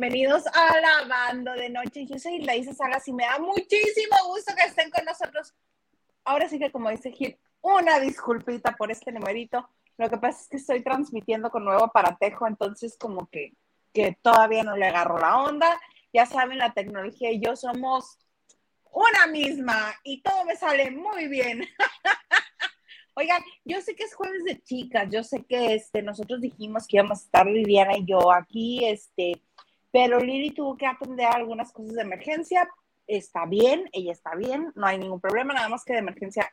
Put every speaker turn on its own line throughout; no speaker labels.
bienvenidos a Lavando de Noche. Yo soy Laisa Salas y me da muchísimo gusto que estén con nosotros. Ahora sí que, como dice Gil, una disculpita por este numerito. Lo que pasa es que estoy transmitiendo con nuevo aparatejo, entonces como que, que todavía no le agarro la onda. Ya saben, la tecnología y yo somos una misma y todo me sale muy bien. Oigan, yo sé que es jueves de chicas, yo sé que este, nosotros dijimos que íbamos a estar Liliana y yo aquí, este, pero Lili tuvo que aprender algunas cosas de emergencia. Está bien, ella está bien, no hay ningún problema, nada más que de emergencia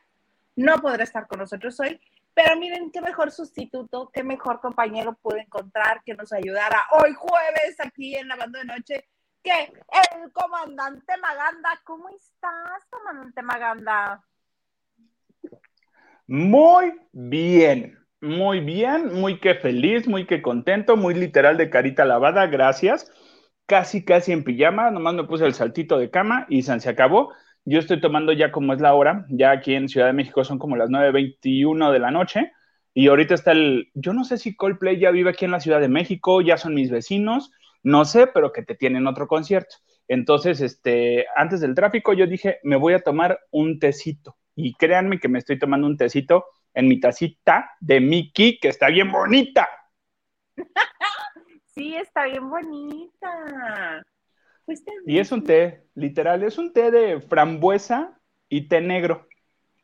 no podrá estar con nosotros hoy. Pero miren qué mejor sustituto, qué mejor compañero pude encontrar que nos ayudara hoy jueves aquí en la banda de noche que el comandante Maganda. ¿Cómo estás, comandante Maganda?
Muy bien, muy bien, muy que feliz, muy que contento, muy literal de carita lavada, gracias. Casi, casi en pijama, nomás me puse el saltito de cama y se acabó. Yo estoy tomando ya como es la hora, ya aquí en Ciudad de México son como las 9.21 de la noche y ahorita está el, yo no sé si Coldplay ya vive aquí en la Ciudad de México, ya son mis vecinos, no sé, pero que te tienen otro concierto. Entonces, este, antes del tráfico yo dije, me voy a tomar un tecito y créanme que me estoy tomando un tecito en mi tacita de Mickey, que está bien bonita.
Sí, está bien bonita.
y es un té, literal, es un té de frambuesa y té negro.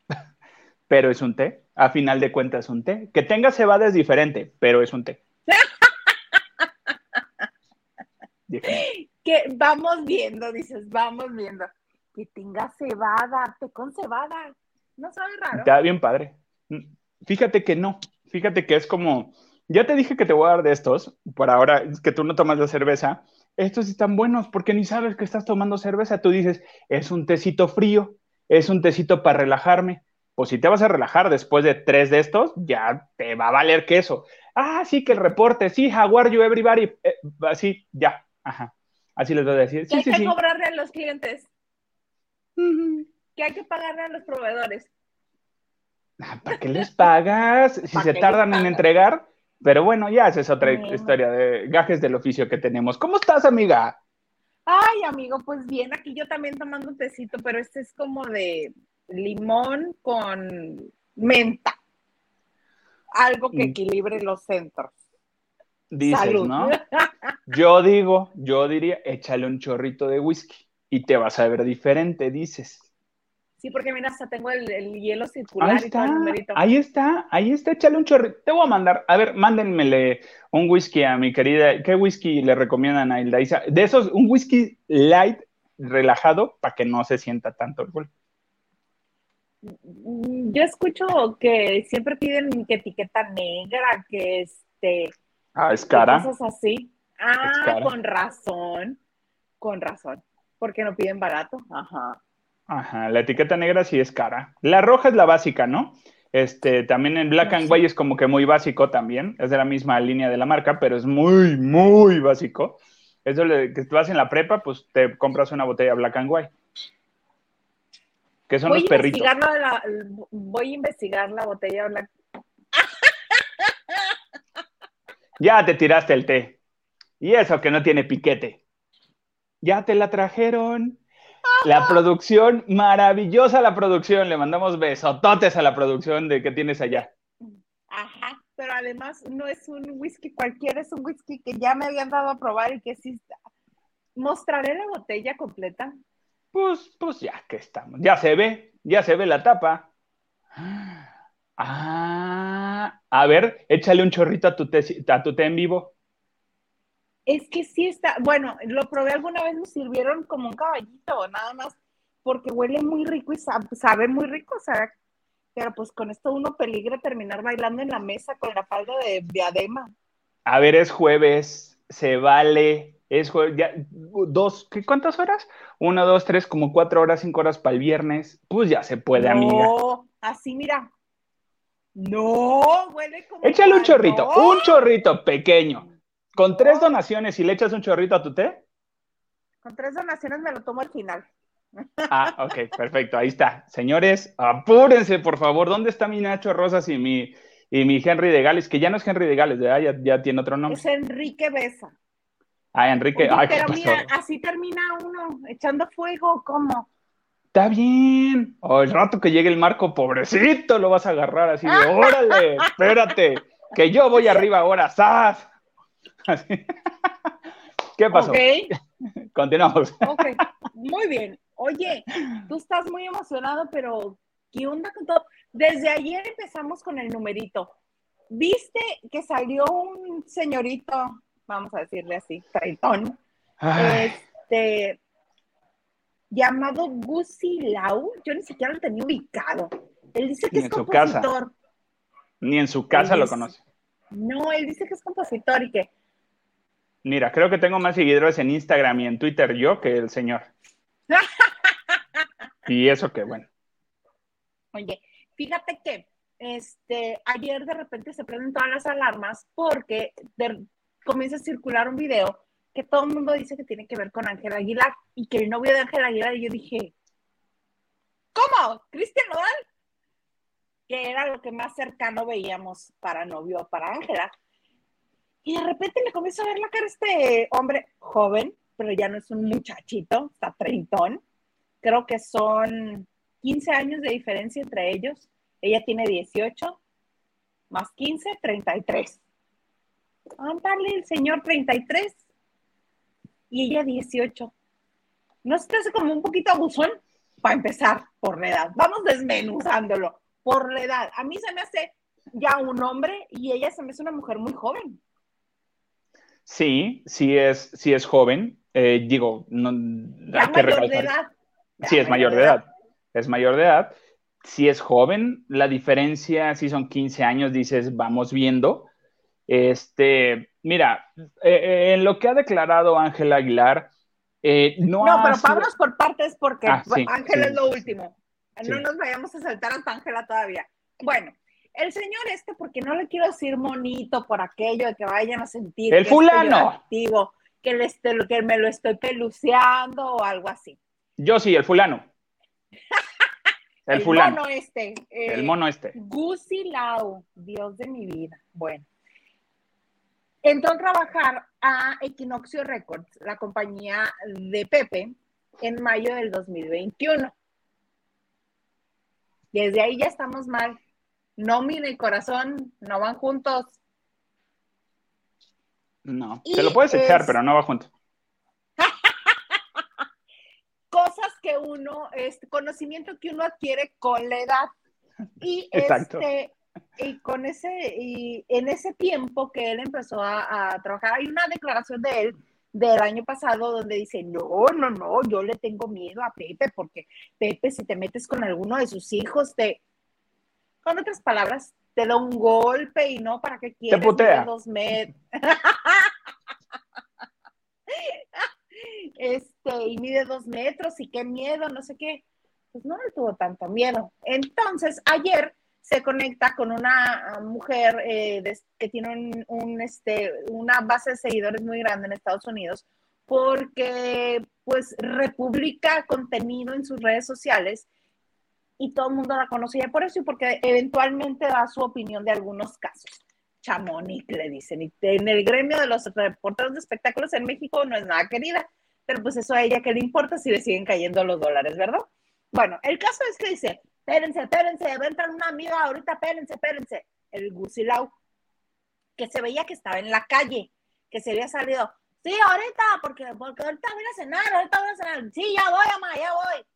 pero es un té, a final de cuentas es un té. Que tenga cebada es diferente, pero es un té.
que vamos viendo, dices, vamos viendo. Que tenga cebada, té con cebada. ¿No sabe raro?
Está bien padre. Fíjate que no. Fíjate que es como. Ya te dije que te voy a dar de estos. Por ahora, es que tú no tomas la cerveza. Estos están buenos porque ni sabes que estás tomando cerveza. Tú dices, es un tecito frío, es un tecito para relajarme. Pues si te vas a relajar después de tres de estos, ya te va a valer queso. Ah, sí, que el reporte, sí, Jaguar, you everybody. Eh, así, ya, ajá. Así les voy a decir. Sí,
hay
sí,
que cobrarle a los clientes que hay que pagarle a los proveedores.
Ah, ¿Para qué les pagas? Si se tardan en entregar. Pero bueno, ya esa es otra historia de gajes del oficio que tenemos. ¿Cómo estás, amiga?
Ay, amigo, pues bien, aquí yo también tomando un tecito, pero este es como de limón con menta. Algo que mm. equilibre los centros.
Dices, ¿no? Yo digo, yo diría, échale un chorrito de whisky y te vas a ver diferente, dices.
Sí, porque mira, hasta tengo el, hielo circular ahí está, y todo el
Ahí está, ahí está, échale un chorrito. Te voy a mandar, a ver, mándenmele un whisky a mi querida. ¿Qué whisky le recomiendan a Hilda De esos, un whisky light, relajado, para que no se sienta tanto el golpe.
Yo escucho que siempre piden que etiqueta negra, que este.
Ah, es cara.
Cosas así. Ah, con razón. Con razón. Porque no piden barato. Ajá.
Ajá, la etiqueta negra sí es cara. La roja es la básica, ¿no? Este, también en Black and White es como que muy básico también, es de la misma línea de la marca, pero es muy, muy básico. Eso que tú vas en la prepa, pues te compras una botella Black and White. Que son los perritos.
voy a investigar la botella Black.
Ya te tiraste el té. Y eso que no tiene piquete. Ya te la trajeron. La producción, maravillosa la producción. Le mandamos besototes a la producción de que tienes allá.
Ajá, pero además no es un whisky cualquiera, es un whisky que ya me habían dado a probar y que sí está. ¿Mostraré la botella completa?
Pues, pues ya que estamos. Ya se ve, ya se ve la tapa. Ah, a ver, échale un chorrito a tu a tu té en vivo.
Es que sí está, bueno, lo probé alguna vez, me sirvieron como un caballito, nada más, porque huele muy rico y sabe, muy rico, o sea, pero pues con esto uno peligra terminar bailando en la mesa con la falda de diadema.
A ver, es jueves, se vale, es jueves, ya, dos, ¿qué, ¿cuántas horas? Una, dos, tres, como cuatro horas, cinco horas para el viernes, pues ya se puede, amiga.
No, así mira. No, huele como.
Échale un chorrito, un chorrito pequeño ¿Con tres donaciones y le echas un chorrito a tu té?
Con tres donaciones me lo tomo al final.
Ah, ok, perfecto, ahí está. Señores, apúrense, por favor. ¿Dónde está mi Nacho Rosas y mi, y mi Henry de Gales? Que ya no es Henry de Gales, Ya, ya tiene otro nombre.
Es Enrique Besa.
Ay, Enrique, ay, ¿qué
pero mira, así termina uno echando fuego, ¿cómo?
Está bien. O el rato que llegue el marco, pobrecito, lo vas a agarrar así de, órale, espérate, que yo voy arriba ahora, ¡zas! ¿Qué pasó? Continuamos.
ok, muy bien. Oye, tú estás muy emocionado, pero ¿qué onda con todo? Desde ayer empezamos con el numerito. ¿Viste que salió un señorito, vamos a decirle así, traitón, este, llamado Gusi Lau? Yo ni siquiera lo tenía ubicado. Él dice que
Ni
es
en su casa.
compositor.
ni en su casa lo conoce.
No, él dice que es compositor y que
Mira, creo que tengo más seguidores en Instagram y en Twitter yo que el señor. Y eso que bueno.
Oye, fíjate que este, ayer de repente se prenden todas las alarmas porque de- comienza a circular un video que todo el mundo dice que tiene que ver con Ángel Aguilar y que el novio de Ángel Aguilar, y yo dije, ¿cómo? ¿Cristian Nodal? Que era lo que más cercano veíamos para novio, para Ángela. Y de repente le comienzo a ver la cara este hombre joven, pero ya no es un muchachito, está treintón. Creo que son 15 años de diferencia entre ellos. Ella tiene 18, más 15, 33. Ándale, el señor 33 y ella 18. ¿No se te hace como un poquito abusón? Para empezar, por la edad. Vamos desmenuzándolo. Por la edad. A mí se me hace ya un hombre y ella se me hace una mujer muy joven.
Sí, sí es, sí es joven. Eh, digo, no, hay que
mayor de edad.
Sí, es mayor de edad. Es mayor de edad. Si es joven, la diferencia, si son 15 años, dices, vamos viendo. Este, mira, eh, en lo que ha declarado Ángel Aguilar, eh, no,
No, pero
sido-
vámonos por partes porque
Ah, sí, sí,
es lo último.
sí.
No nos vayamos a saltar hasta Ángela todavía. Bueno, el señor este, porque no le quiero decir monito por aquello de que vayan a sentir
El
que
fulano.
Peyorativo, que, le que me lo estoy peluceando o algo así.
Yo sí, el fulano. El, fulano.
mono este. eh,
el mono este.
Gusi Lau, Dios de mi vida. Bueno. Entró a trabajar a Equinoccio Records, la compañía de Pepe, en mayo del 2021. Desde ahí ya estamos mal. Nómina y corazón no van juntos.
No,
Y
te lo puedes echar,
es-
pero no va junto.
Cosas que uno, este conocimiento que uno adquiere con la edad. Y
Exacto.
este, y con ese, y en ese tiempo que él empezó a, a trabajar, hay una declaración de él del año pasado donde dice, no, no, no, yo le tengo miedo a Pepe porque Pepe, si te metes con alguno de sus hijos, te, con otras palabras, te da un golpe y no, ¿para qué quieres?
putea.
Mide dos metros. este, y mide dos metros y qué miedo, no sé qué. Pues no le tuvo tanto miedo. Entonces, ayer se conecta con una mujer eh, de- que tiene un, un, este, una base de seguidores muy grande en Estados Unidos porque pues republica contenido en sus redes sociales y todo el mundo la conoce ya por eso y porque eventualmente da su opinión de algunos casos. Chamonix le dicen. Y en el gremio de los reporteros de espectáculos en México no es nada querida, pero pues eso a ella que le importa si le siguen cayendo los dólares, ¿verdad? Bueno, el caso es que dice, espérense, espérense, va a entrar una amiga ahorita, espérense, espérense. El Gusilau, que se veía que estaba en la calle, que se había salido. Sí, ahorita, porque, porque ahorita voy a cenar, ahorita voy a cenar. Sí, ya voy, mamá, ya voy.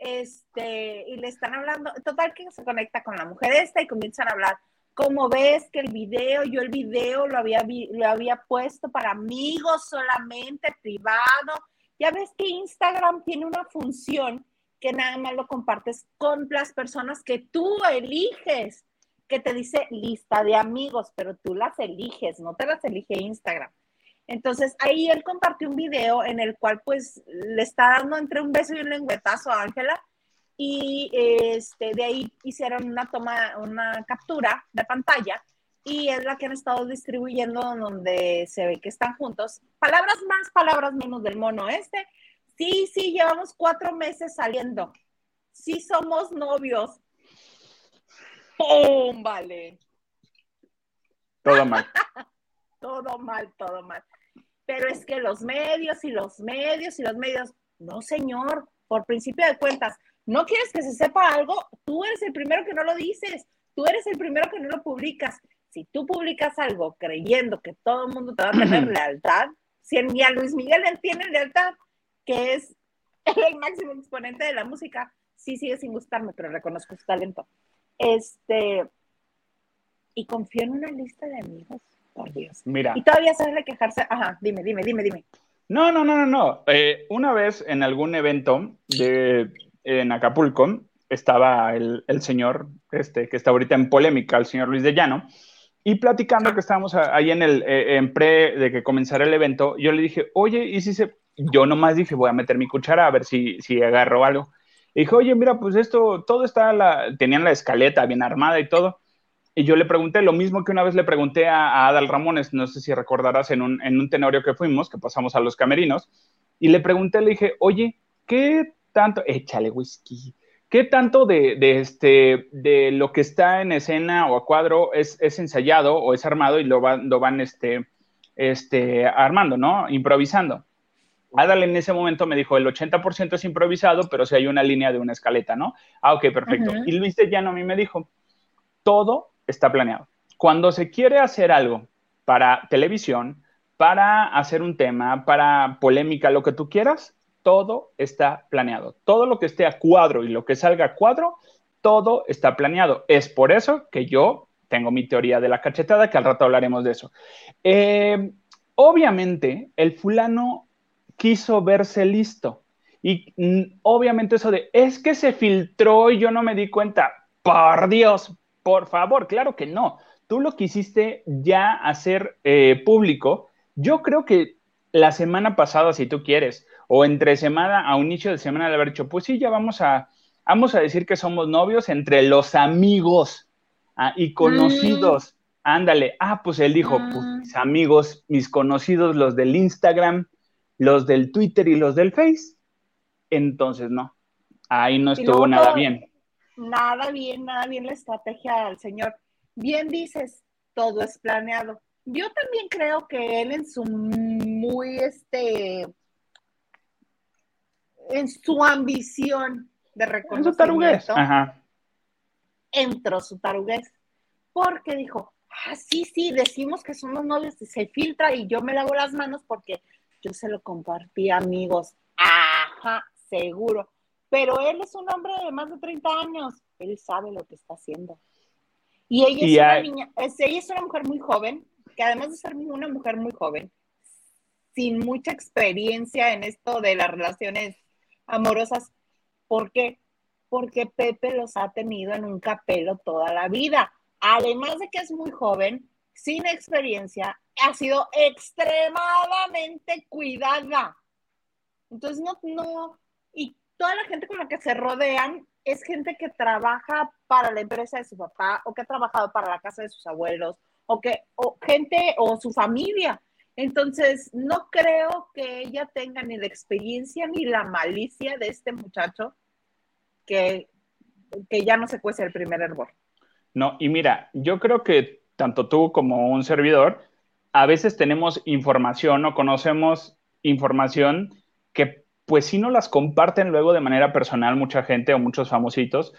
Este, y le están hablando, total que se conecta con la mujer esta y comienzan a hablar. Como ves que el video, yo el video lo había, lo había puesto para amigos solamente, privado. Ya ves que Instagram tiene una función que nada más lo compartes con las personas que tú eliges, que te dice lista de amigos, pero tú las eliges, no te las elige Instagram. Entonces ahí él compartió un video en el cual pues le está dando entre un beso y un lengüetazo a Ángela y este, de ahí hicieron una toma, una captura de pantalla y es la que han estado distribuyendo donde se ve que están juntos. Palabras más, palabras menos del mono este. Sí, sí, llevamos cuatro meses saliendo. Sí somos novios. ¡Pum! Vale.
Todo mal.
Todo mal, todo mal. Pero es que los medios y los medios y los medios, no señor, por principio de cuentas, no quieres que se sepa algo, tú eres el primero que no lo dices, tú eres el primero que no lo publicas. Si tú publicas algo creyendo que todo el mundo te va a tener lealtad, si ni a Luis Miguel le tiene lealtad, que es el máximo exponente de la música, sí sigue sin gustarme, pero reconozco su talento. Este, y confío en una lista de amigos, por Dios.
Mira.
Y todavía de quejarse. Ajá, dime, dime, dime, dime.
No, no, no, no, no. Eh, una vez en algún evento de, en Acapulco estaba el, el, señor, este, que está ahorita en polémica, el señor Luis de Llano, y platicando que estábamos ahí en el, eh, en pre de que comenzara el evento, yo le dije, oye, ¿y si se...? Yo nomás dije, voy a meter mi cuchara a ver si, si agarro algo. Y dije, oye, mira, pues esto, todo está, la, tenían la escaleta bien armada y todo. Y yo le pregunté lo mismo que una vez le pregunté a, Adal Ramones, no sé si recordarás, en un, en un tenorio que fuimos, que pasamos a los camerinos, y le pregunté, le dije, oye, ¿qué tanto, échale whisky, qué tanto de, de, este, de lo que está en escena o a cuadro es, es ensayado o es armado y lo van, lo van este, este, armando, ¿no? Improvisando. Adal en ese momento me dijo, el 80% es improvisado, pero si hay una línea de una escaleta, ¿no? Ah, ok, perfecto. Y Luis de Llano a mí me dijo, todo está planeado. Cuando se quiere hacer algo para televisión, para hacer un tema, para polémica, lo que tú quieras, todo está planeado. Todo lo que esté a cuadro y lo que salga a cuadro, todo está planeado. Es por eso que yo tengo mi teoría de la cachetada, que al rato hablaremos de eso. Eh, obviamente, el fulano quiso verse listo. Y mm, obviamente eso de, es que se filtró y yo no me di cuenta. Por Dios, por favor, claro que no. Tú lo quisiste ya hacer eh, público. Yo creo que la semana pasada, si tú quieres, o entre semana, a un inicio de semana, de haber dicho, pues sí, ya vamos a, vamos a decir que somos novios entre los amigos ah, y conocidos. Mm. Ándale. Ah, pues él dijo, pues mm. mis amigos, mis conocidos, los del Instagram, los del Twitter y los del Face. Entonces, no, ahí no estuvo nada bien
nada bien, nada bien la estrategia del señor. Bien dices, todo es planeado. Yo también creo que él en su muy, este, en su ambición de reconocimiento, entró su taruguez, porque dijo, ah, sí, sí, decimos que somos novios y se filtra y yo me lavo las manos porque yo se lo compartí amigos. Ajá, seguro pero él es un hombre de más de 30 años, él sabe lo que está haciendo. Y ella es una niña, ella es una mujer muy joven, que además de ser una mujer muy joven, sin mucha experiencia en esto de las relaciones amorosas, ¿por qué? Porque Pepe los ha tenido en un capelo toda la vida. Además de que es muy joven, sin experiencia, ha sido extremadamente cuidada. Entonces, no, no, toda la gente con la que se rodean es gente que trabaja para la empresa de su papá o que ha trabajado para la casa de sus abuelos o que o gente o su familia. Entonces, no creo que ella tenga ni la experiencia ni la malicia de este muchacho que, que ya no se cuece el primer hervor.
No, y mira, yo creo que tanto tú como un servidor, a veces tenemos información o conocemos información que pues si no las comparten luego de manera personal mucha gente o muchos famositos,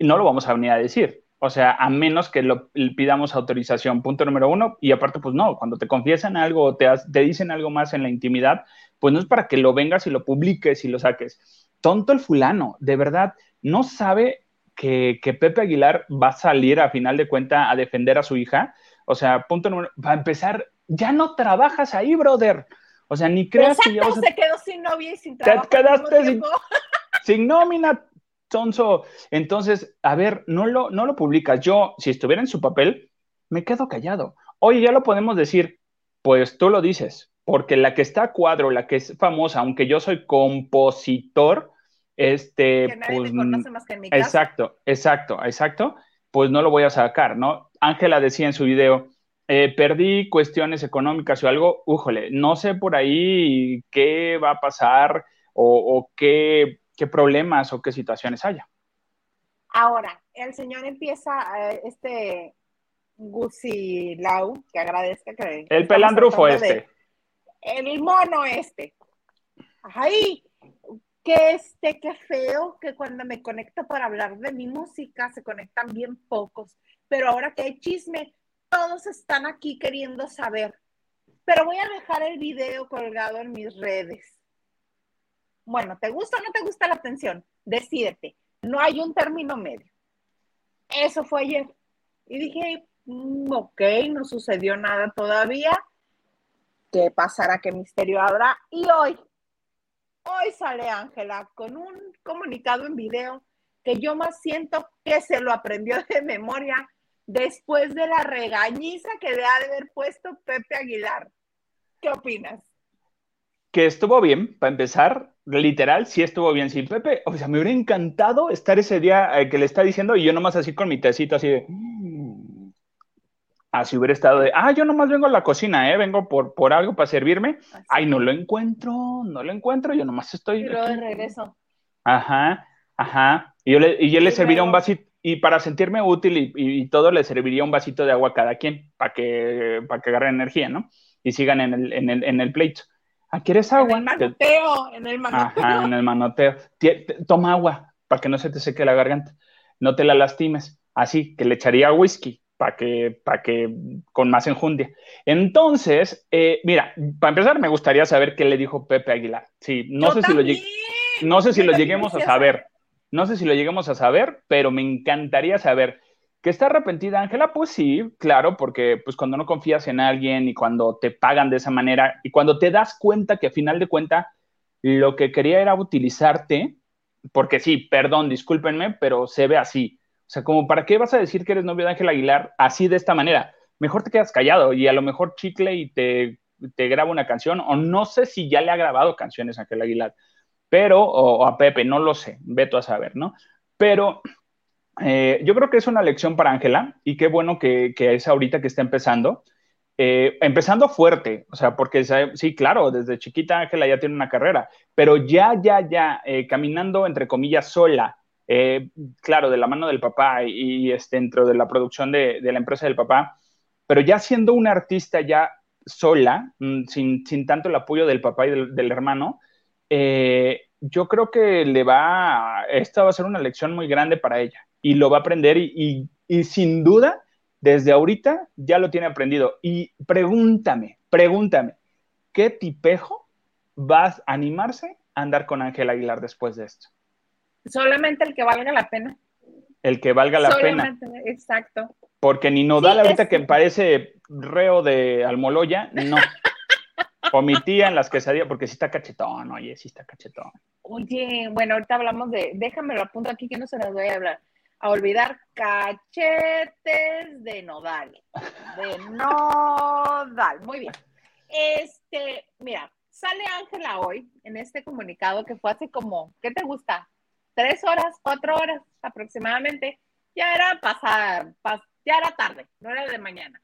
no lo vamos a venir a decir. O sea, a menos que lo pidamos autorización, punto número uno. Y aparte, pues no, cuando te confiesan algo o te, te dicen algo más en la intimidad, pues no es para que lo vengas y lo publiques y lo saques. Tonto el fulano, de verdad, no sabe que, Pepe Aguilar va a salir a final de cuenta a defender a su hija. O sea, punto número, va a empezar, ya no trabajas ahí, brother. O sea, ni creas
que ya se quedó sin novia y sin trabajo. Te quedaste
sin, sin, nómina, tonso. Entonces, a ver, no lo, no lo publicas. Yo, si estuviera en su papel, me quedo callado. Oye, ya lo podemos decir. Pues tú lo dices, porque la que está a cuadro, la que es famosa, aunque yo soy compositor, este,
que nadie
pues,
conoce más que en mi casa.
Exacto, exacto, exacto, pues no lo voy a sacar, ¿no? Ángela decía en su video, eh, perdí cuestiones económicas o algo, újole, no sé por ahí qué va a pasar o, qué, problemas o qué situaciones haya.
Ahora, el señor empieza, eh, este Gusi Lau, que agradezca que...
El pelandrufo este.
el mono este. Ahí, que este, qué feo que cuando me conecto para hablar de mi música se conectan bien pocos, pero ahora que hay chisme, todos están aquí queriendo saber. Pero voy a dejar el video colgado en mis redes. Bueno, ¿te gusta o no te gusta la atención? Decídete. No hay un término medio. Eso fue ayer. Y dije, mm, ok, no sucedió nada todavía. ¿Qué pasará? ¿Qué misterio habrá? Y hoy, hoy sale Ángela con un comunicado en video que yo más siento que se lo aprendió de memoria después de la regañiza que le ha de haber puesto Pepe Aguilar. ¿Qué opinas?
Que estuvo bien, para empezar, literal, sí estuvo bien. Sí, Pepe, o sea, me hubiera encantado estar ese día eh, que le está diciendo y yo nomás así con mi tecito así de... Mm". Así hubiera estado de, ah, yo nomás vengo a la cocina, ¿eh? Vengo por, por algo para servirme. Ay, no lo encuentro, no lo encuentro, yo nomás estoy...
Y luego de regreso.
Ajá, ajá. Y yo le, y yo le serviría un vasito, y para sentirme útil y, todo, le serviría un vasito de agua a cada quien, para que, para que agarre energía, ¿no? Y sigan en el, en el, en el pleito. Ah, ¿quieres agua?
En el manoteo, en el manoteo.
Ajá, en el manoteo. Toma agua para que no se te seque la garganta. No te la lastimes. Así que le echaría whisky para que, para que con más enjundia. Entonces, eh, mira, para empezar, me gustaría saber qué le dijo Pepe Aguilar. Sí, no sé si lo no sé si lo lleguemos a saber. No sé si lo lleguemos a saber, pero me encantaría saber. ¿Que está arrepentida Ángela? Pues sí, claro, porque pues cuando no confías en alguien y cuando te pagan de esa manera y cuando te das cuenta que a final de cuenta lo que quería era utilizarte, porque sí, perdón, discúlpenme, pero se ve así. O sea, como para qué vas a decir que eres novio de Ángela Aguilar así de esta manera? Mejor te quedas callado y a lo mejor chicle y te, te graba una canción o no sé si ya le ha grabado canciones a Ángela Aguilar, pero, o, o a Pepe, no lo sé, veto a saber, ¿no? Pero eh, yo creo que es una lección para Ángela y qué bueno que, es ahorita que está empezando. Eh, empezando fuerte, o sea, porque sí, claro, desde chiquita Ángela ya tiene una carrera, pero ya, ya, ya, eh, caminando entre comillas sola, claro, de la mano del papá y, este, dentro de la producción de, la empresa del papá, pero ya siendo una artista ya sola, mm, sin, tanto el apoyo del papá y del, del hermano, yo creo que le va, esta va a ser una lección muy grande para ella y lo va a aprender y, sin duda, desde ahorita ya lo tiene aprendido. Y pregúntame, pregúntame, ¿qué tipejo vas a animarse a andar con Ángel Aguilar después de esto?
Solamente el que valga la pena.
El que valga la pena.
Exacto.
Porque ni Nodal ahorita que parece reo de Almoloya, no. o mi tía en las quesadillas, porque sí está cachetón, oye, sí está cachetón.
Oye, bueno, ahorita hablamos de, déjame lo apunto aquí que no se nos vaya a hablar a olvidar cachetes de nodal. De nodal. Muy bien. Este, mira, sale Ángela hoy en este comunicado que fue hace como, ¿qué te gusta? Tres horas, cuatro horas aproximadamente. Ya era pasar, ya era tarde, no era de mañana.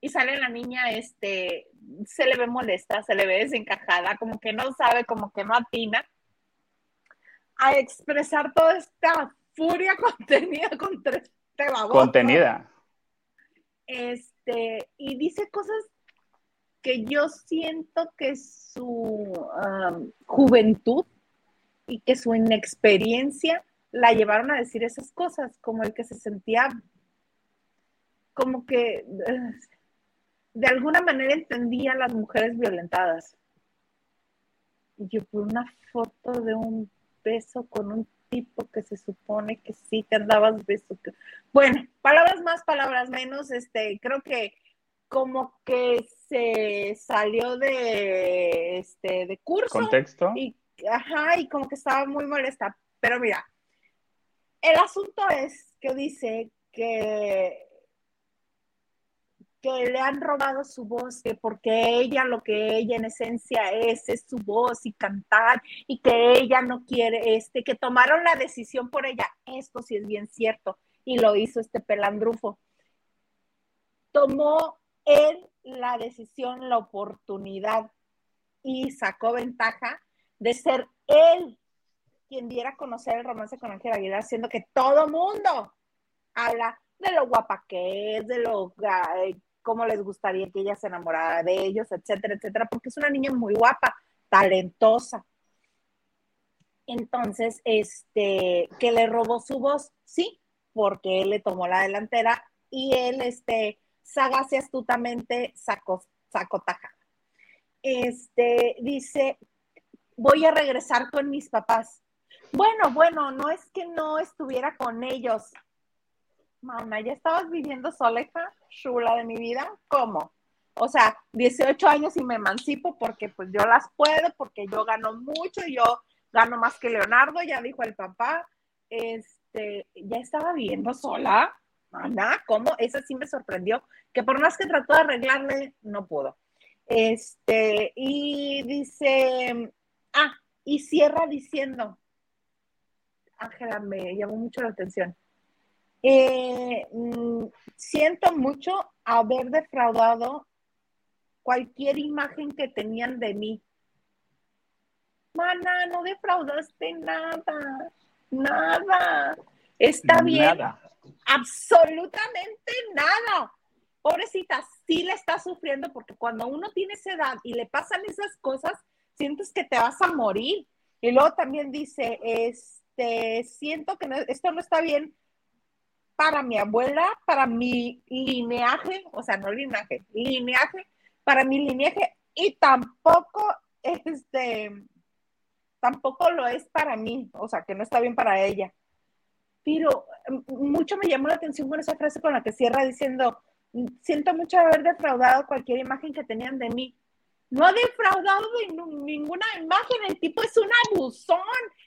Y sale la niña, este, se le ve molesta, se le ve desencajada, como que no sabe, como que no atina a expresar toda esta furia contenida con tres
Contenida.
Este, y dice cosas que yo siento que su um, juventud y que su inexperiencia la llevaron a decir esas cosas, como el que se sentía como que de alguna manera entendía a las mujeres violentadas. Y yo por una foto de un beso con un tipo que se supone que sí te andabas beso. Bueno, palabras más, palabras menos, este, creo que como que se salió de este de curso.
Contexto.
Y, ajá, y como que estaba muy molesta. Pero mira, el asunto es que dice que que le han robado su voz, que porque ella lo que ella en esencia es, es su voz y cantar, y que ella no quiere, este, que tomaron la decisión por ella. Esto sí es bien cierto, y lo hizo este pelandrufo. Tomó él la decisión, la oportunidad, y sacó ventaja de ser él quien diera a conocer el romance con Ángela Aguilar, siendo que todo mundo habla de lo guapa que es, de lo cómo les gustaría que ella se enamorara de ellos, etcétera, etcétera, porque es una niña muy guapa, talentosa. Entonces, este, que le robó su voz, sí, porque él le tomó la delantera y él, este, sagaz y astutamente sacó, sacó tajada. Este, dice, voy a regresar con mis papás. Bueno, bueno, no es que no estuviera con ellos. Mamá, ¿ya estabas viviendo sola, hija? Chula de mi vida. ¿Cómo? O sea, 18 años y me emancipo porque pues yo las puedo, porque yo gano mucho, yo gano más que Leonardo, ya dijo el papá. Este, ya estaba viviendo sola. Ana, ¿cómo? Esa sí me sorprendió, que por más que trató de arreglarle, no pudo. Este, y dice, ah, y cierra diciendo, Ángela, me llamó mucho la atención. Eh, mm, siento mucho haber defraudado cualquier imagen que tenían de mí. Mana, no defraudaste nada, nada. Está bien. Absolutamente nada. Pobrecita, sí le está sufriendo porque cuando uno tiene esa edad y le pasan esas cosas, sientes que te vas a morir. Y luego también dice, este, siento que esto no está bien para mi abuela, para mi lineaje, o sea, no linaje, lineaje, para mi lineaje y tampoco, este, tampoco lo es para mí, o sea, que no está bien para ella. Pero mm, mucho me llamó la atención con esa frase con la que cierra diciendo, siento mucho haber defraudado cualquier imagen que tenían de mí no ha defraudado de ninguna imagen, el tipo es un abusón,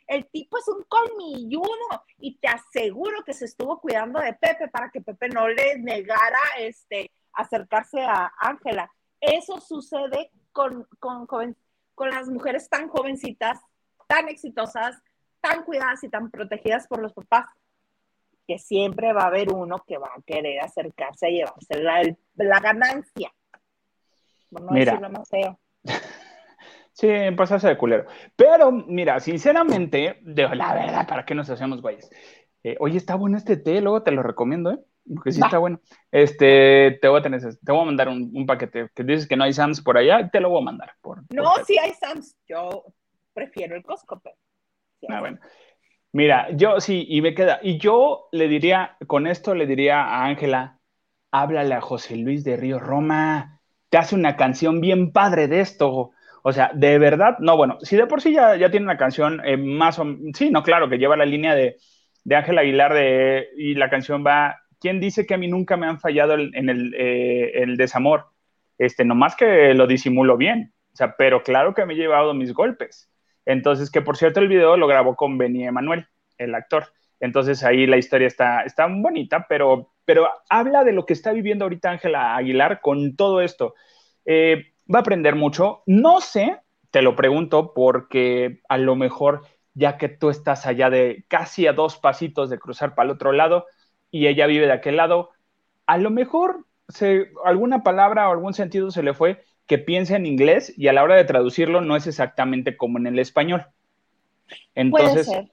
el tipo es un colmilludo y te aseguro que se estuvo cuidando de Pepe para que Pepe no le negara este, acercarse a Ángela. Eso sucede con, con, con las mujeres tan jovencitas, tan exitosas, tan cuidadas y tan protegidas por los papás, que siempre va a haber uno que va a querer acercarse a llevarse la, la ganancia.
Mira, sí, pasarse de culero. Pero, mira, sinceramente, de la verdad, ¿para qué nos hacemos güeyes? Eh, oye, está bueno este té, luego te lo recomiendo, ¿eh? Porque sí está bueno. Este, te voy a tener, te voy a mandar un, paquete que dices que no hay Sams por allá, te lo voy a mandar. Por,
no, sí hay Sams. Yo prefiero el Costco, pero.
ah, bueno. Mira, yo sí, y me queda. Y yo le diría, con esto le diría a Ángela, háblale a José Luis de Río Roma te hace una canción bien padre de esto. O sea, de verdad, no, bueno, si de por sí ya, ya tiene una canción eh, más o sí, no, claro, que lleva la línea de, de Ángel Aguilar de, y la canción va, ¿quién dice que a mí nunca me han fallado en el, eh, el desamor? Este, nomás que lo disimulo bien, o sea, pero claro que me he llevado mis golpes. Entonces, que por cierto el video lo grabó con Benny Emanuel, el actor. Entonces ahí la historia está, está bonita, pero pero habla de lo que está viviendo ahorita Ángela Aguilar con todo esto. Eh, va a aprender mucho. No sé, te lo pregunto, porque a lo mejor, ya que tú estás allá de casi a dos pasitos de cruzar para el otro lado y ella vive de aquel lado, a lo mejor se, alguna palabra o algún sentido se le fue que piense en inglés y a la hora de traducirlo no es exactamente como en el español. Entonces, Puede ser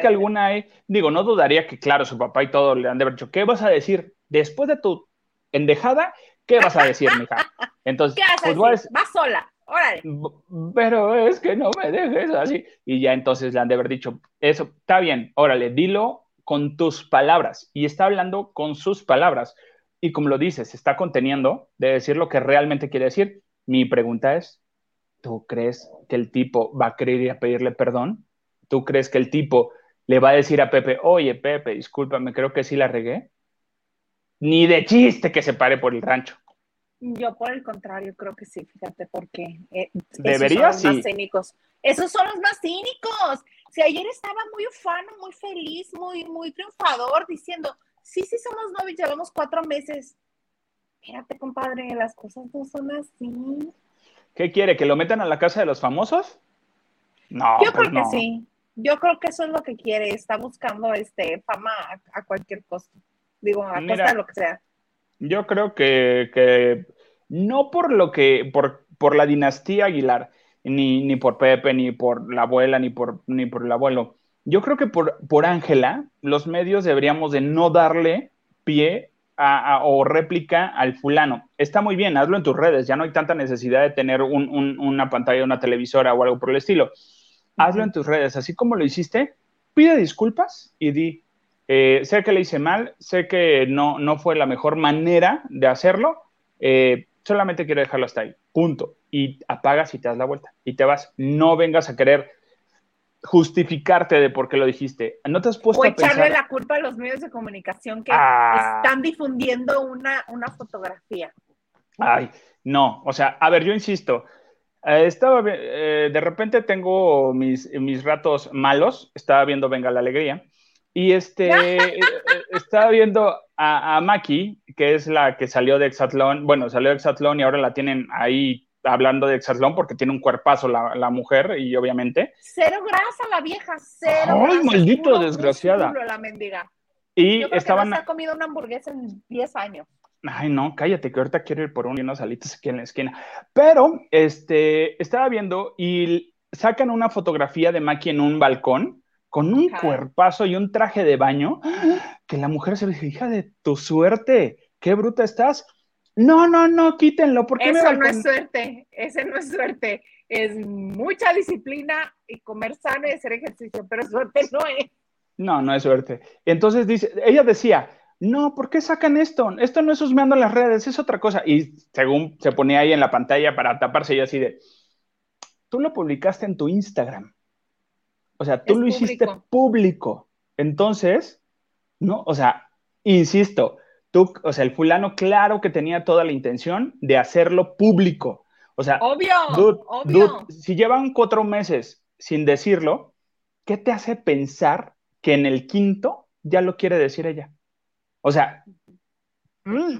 que alguna, digo, no dudaría que, claro, su papá y todo le han de haber dicho, ¿qué vas a decir? Después de tu endejada, ¿qué vas a decir, mija?
Entonces, ¿qué vas a pues, decir? Vas sola, órale.
Pero es que no me dejes así. Y ya entonces le han de haber dicho, eso, está bien, órale, dilo con tus palabras. Y está hablando con sus palabras. Y como lo dices, se está conteniendo de decir lo que realmente quiere decir. Mi pregunta es, ¿tú crees que el tipo va a querer ir a pedirle perdón? ¿Tú crees que el tipo le va a decir a Pepe, oye, Pepe, discúlpame, creo que sí la regué? Ni de chiste que se pare por el rancho.
Yo por el contrario creo que sí, fíjate, porque eh,
debería
esos son los más cínicos. Esos son los más cínicos. Si ayer estaba muy ufano, muy feliz, muy, muy triunfador, diciendo, sí, sí somos novios, llevamos cuatro meses. Fíjate, compadre, las cosas no son así.
¿Qué quiere? ¿Que lo metan a la casa de los famosos?
No. Yo pues creo que sí yo creo que eso es lo que quiere, está buscando este fama a, cualquier costo. Digo, a costa de lo que sea.
Yo creo que, no por lo que, por, por la dinastía Aguilar, ni, ni por Pepe, ni por la abuela, ni por, ni por el abuelo. Yo creo que por Ángela, los medios deberíamos de no darle pie o réplica al fulano. Está muy bien, hazlo en tus redes, ya no hay tanta necesidad de tener una pantalla de una televisora o algo por el estilo. Hazlo en tus redes, así como lo hiciste, pide disculpas y di, eh, sé que le hice mal, sé que no, no fue la mejor manera de hacerlo, eh, solamente quiero dejarlo hasta ahí, punto. Y apagas y te das la vuelta y te vas. No vengas a querer justificarte de por qué lo dijiste. No te has puesto
o echarle la culpa a los medios de comunicación que ah. están difundiendo una, una fotografía.
Ay, no, o sea, a ver, yo insisto, eh, estaba, eh, de repente tengo mis, mis ratos malos, estaba viendo Venga la Alegría, y este, eh, estaba viendo a, a, Maki, que es la que salió de Exatlón, bueno, salió de Exatlón y ahora la tienen ahí hablando de Exatlón porque tiene un cuerpazo la, la mujer y obviamente.
Cero grasa la vieja, cero.
Ay, maldito desgraciada.
la mendiga.
Y estaban.
no se ha comido una hamburguesa en 10 años.
Ay, no, cállate, que ahorita quiero ir por unas alitas aquí en la esquina. Pero, este, estaba viendo y sacan una fotografía de Maki en un balcón con un cuerpazo y un traje de baño, que la mujer se dice, hija de tu suerte, qué bruta estás. No, no, no, quítenlo. porque
Eso no es suerte, ese no es suerte. Es mucha disciplina y comer sano y hacer ejercicio, pero suerte no es.
No, no es suerte. Entonces dice, ella decía, no, ¿por qué sacan esto? Esto no es husmeando las redes, es otra cosa. Y según se ponía ahí en la pantalla para taparse, y así de, tú lo publicaste en tu Instagram. O sea, tú lo hiciste público. Entonces, no, o sea, insisto, tú, o sea, el fulano claro que tenía toda la intención de hacerlo público. O sea,
obvio, obvio.
si llevan cuatro meses sin decirlo, ¿qué te hace pensar que en el quinto ya lo quiere decir ella? O sea,
mm.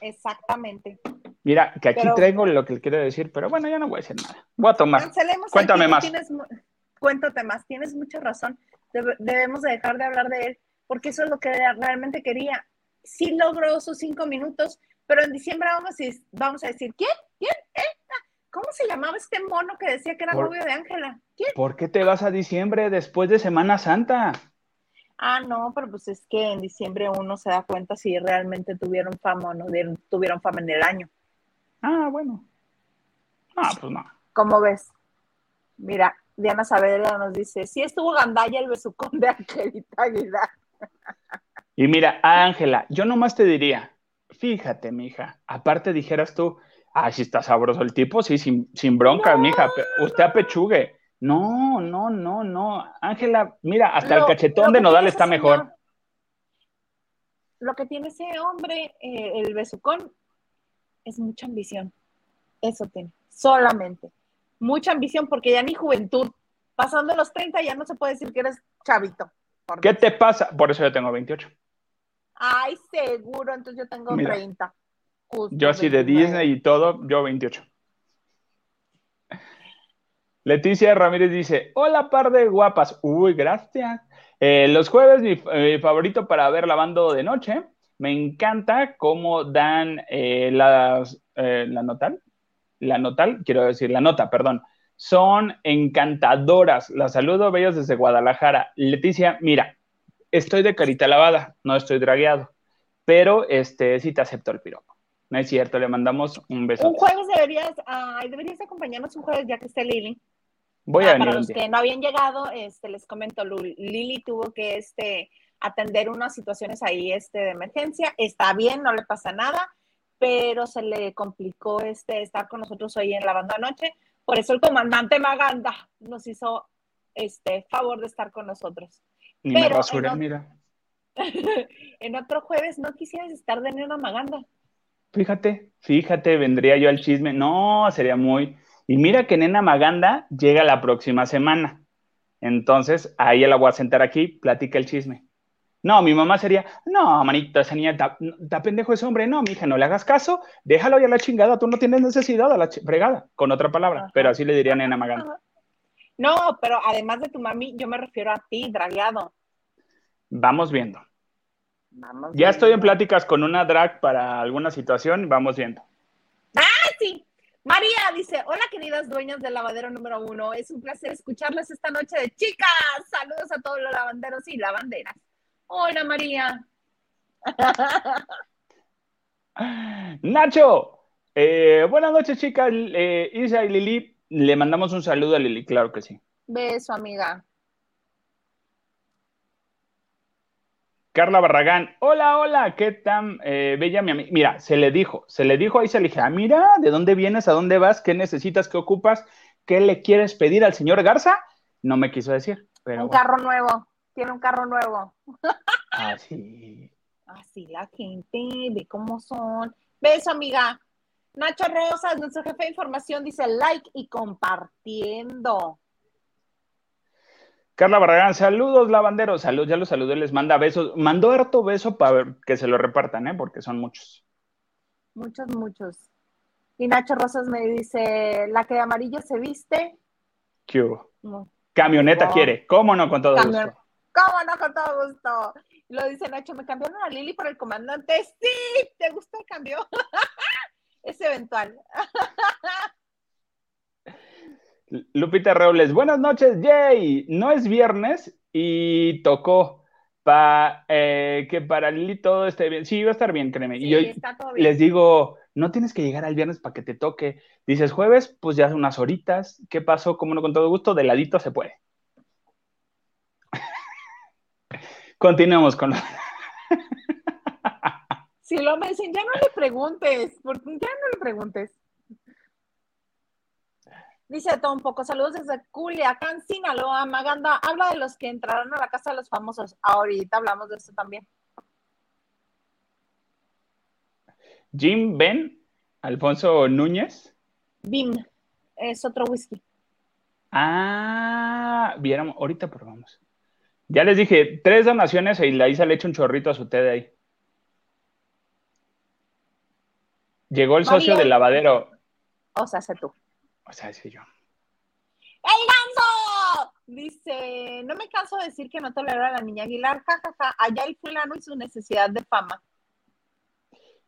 exactamente.
Mira, que aquí traigo lo que quiero decir, pero bueno, ya no voy a decir nada. Voy a tomar. Cuéntame más.
cuéntate más, tienes mucha razón. debemos de dejar de hablar de él porque eso es lo que realmente quería. Sí logró sus cinco minutos, pero en diciembre vamos a, vamos a decir, ¿quién? ¿Quién? ¿Eh? ¿Cómo se llamaba este mono que decía que era novio de Ángela? ¿Quién?
¿Por qué te vas a diciembre después de Semana Santa?
Ah, no, pero pues es que en diciembre uno se da cuenta si realmente tuvieron fama o no tuvieron fama en el año.
Ah, bueno. Ah, pues no.
¿Cómo ves? Mira, Diana Saavedra nos dice, sí estuvo Gandaya el besucón de Angelita Aguilar.
Y mira, Ángela, yo nomás te diría, fíjate, mija, aparte dijeras tú, ah, si está sabroso el tipo, sí, sin, sin bronca, mija, usted apechugue. No, no, no, no. Ángela, mira, hasta el cachetón de Nodal está mejor.
lo que tiene ese hombre, eh, el besucón, es mucha ambición. Eso tiene, solamente. Mucha ambición, porque ya ni juventud. Pasando los 30 ya no se puede decir que eres chavito.
¿Qué te pasa? Por eso yo tengo 28.
Ay, seguro, entonces yo tengo 30.
yo así de Disney y todo, yo 28. Leticia Ramírez dice, hola par de guapas. Uy, gracias. Eh, los jueves mi, favorito para ver lavando de noche. Me encanta cómo dan eh, las, eh, la notal. La notal, quiero decir, la nota, perdón son encantadoras. Las saludo, bellos desde Guadalajara. Leticia, mira, estoy de carita lavada, no estoy dragueado, pero este sí te acepto el piropo. No es cierto, le mandamos un beso.
Un jueves deberías, deberías acompañarnos un jueves ya que esté Lili.
Voy a ah,
Para los que no habían llegado, este, les comento, Lili tuvo que este, atender unas situaciones ahí este, de emergencia. Está bien, no le pasa nada, pero se le complicó este, estar con nosotros hoy en la banda noche. Por eso el comandante Maganda nos hizo este favor de estar con nosotros.
Ni Pero basura, en mira.
en otro jueves no quisieras estar de Nena Maganda.
Fíjate, fíjate, vendría yo al chisme. No, sería muy. Y mira que Nena Maganda llega la próxima semana. Entonces, ahí la voy a sentar aquí, platica el chisme. No, mi mamá sería, no, manito, esa niña está pendejo ese hombre. No, mi hija, no le hagas caso, déjalo ya a la chingada, tú no tienes necesidad a la fregada, con otra palabra, pero así le diría Nena Maganda.
No, pero además de tu mami, yo me refiero a ti, dragueado.
Vamos viendo. ya estoy en pláticas con una drag para alguna situación, vamos viendo.
¡Ah, sí! María dice, hola queridas dueñas del lavadero número uno, es un placer escucharles esta noche de chicas. Saludos a todos los lavanderos y lavanderas. Hola María.
Nacho, eh, buenas noches, chicas. Eh, Isa y Lili, le mandamos un saludo a Lili, claro que sí.
Beso, amiga.
Carla Barragán, hola, hola, ¿qué tan eh, bella mi amiga? Mira, se le dijo, se le dijo ahí, se le dije, ah, mira, ¿de dónde vienes? ¿A dónde vas? ¿Qué necesitas? ¿Qué ocupas? ¿Qué le quieres pedir al señor Garza? No me quiso decir. Pero
un carro nuevo, tiene un carro nuevo.
Así.
Así la gente, ve cómo son. Beso, amiga. Nacho Rosas, nuestro jefe de información, dice like y compartiendo.
Carla Barragán, saludos, lavanderos. Saludos, ya los saludé, les manda besos. Mandó harto beso para que se lo repartan, ¿eh? Porque son muchos.
Muchos, muchos. Y Nacho Rosas me dice, la que de amarillo se viste.
¿Qué Camioneta quiere. ¿Cómo no? Con todo gusto.
¿Cómo no? Con todo gusto. Lo dice Nacho, me cambiaron a Lili por el comandante. Sí, ¿te gustó el cambio? es eventual.
Lupita Robles, buenas noches, Jay. No es viernes y tocó para eh, que para Lili todo esté bien. Sí, va a estar bien, créeme. y hoy les digo, no tienes que llegar al viernes para que te toque. Dices jueves, pues ya unas horitas. ¿Qué pasó? Como no con todo gusto, de ladito se puede. Continuemos con
si lo me dicen, ya no le preguntes, porque ya no le preguntes. Dice todo un poco, saludos desde Culiacán, Sinaloa, Maganda, habla de los que entraron a la casa de los famosos. Ahorita hablamos de eso también.
Jim Ben, Alfonso Núñez.
Bim, es otro whisky.
Ah, viéramos, ahorita probamos. Ya les dije, tres donaciones y la Isa le echa un chorrito a su té de ahí. Llegó el socio del lavadero.
O sea, sé tú.
O sea, sí yo.
¡El ganso! Dice, no me canso de decir que no tolero a la niña Aguilar, jajaja, allá el fulano y su necesidad de fama.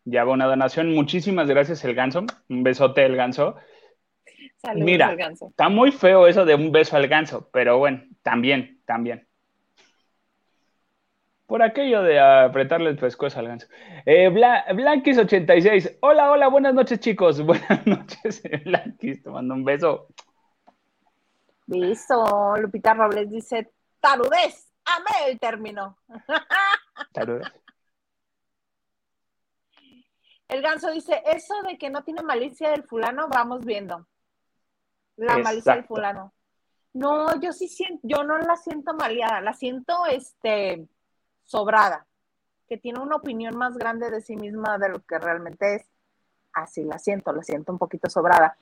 Ya va una donación, muchísimas gracias el ganso, un besote el ganso. Saludos, Mira, ganso. está muy feo eso de un beso al ganso, pero bueno, también, también. Por aquello de apretarle el pescuezo al ganso. Eh, Blanquis86. Hola, hola, buenas noches, chicos. Buenas noches, Blanquis. Te mando un beso.
Beso. Lupita Robles dice: Tarudez. Amé el término. Tarudez. El ganso dice: Eso de que no tiene malicia del fulano, vamos viendo. La malicia del fulano. No, yo sí siento, yo no la siento maleada, la siento este sobrada, que tiene una opinión más grande de sí misma de lo que realmente es. Así la siento, la siento un poquito sobrada.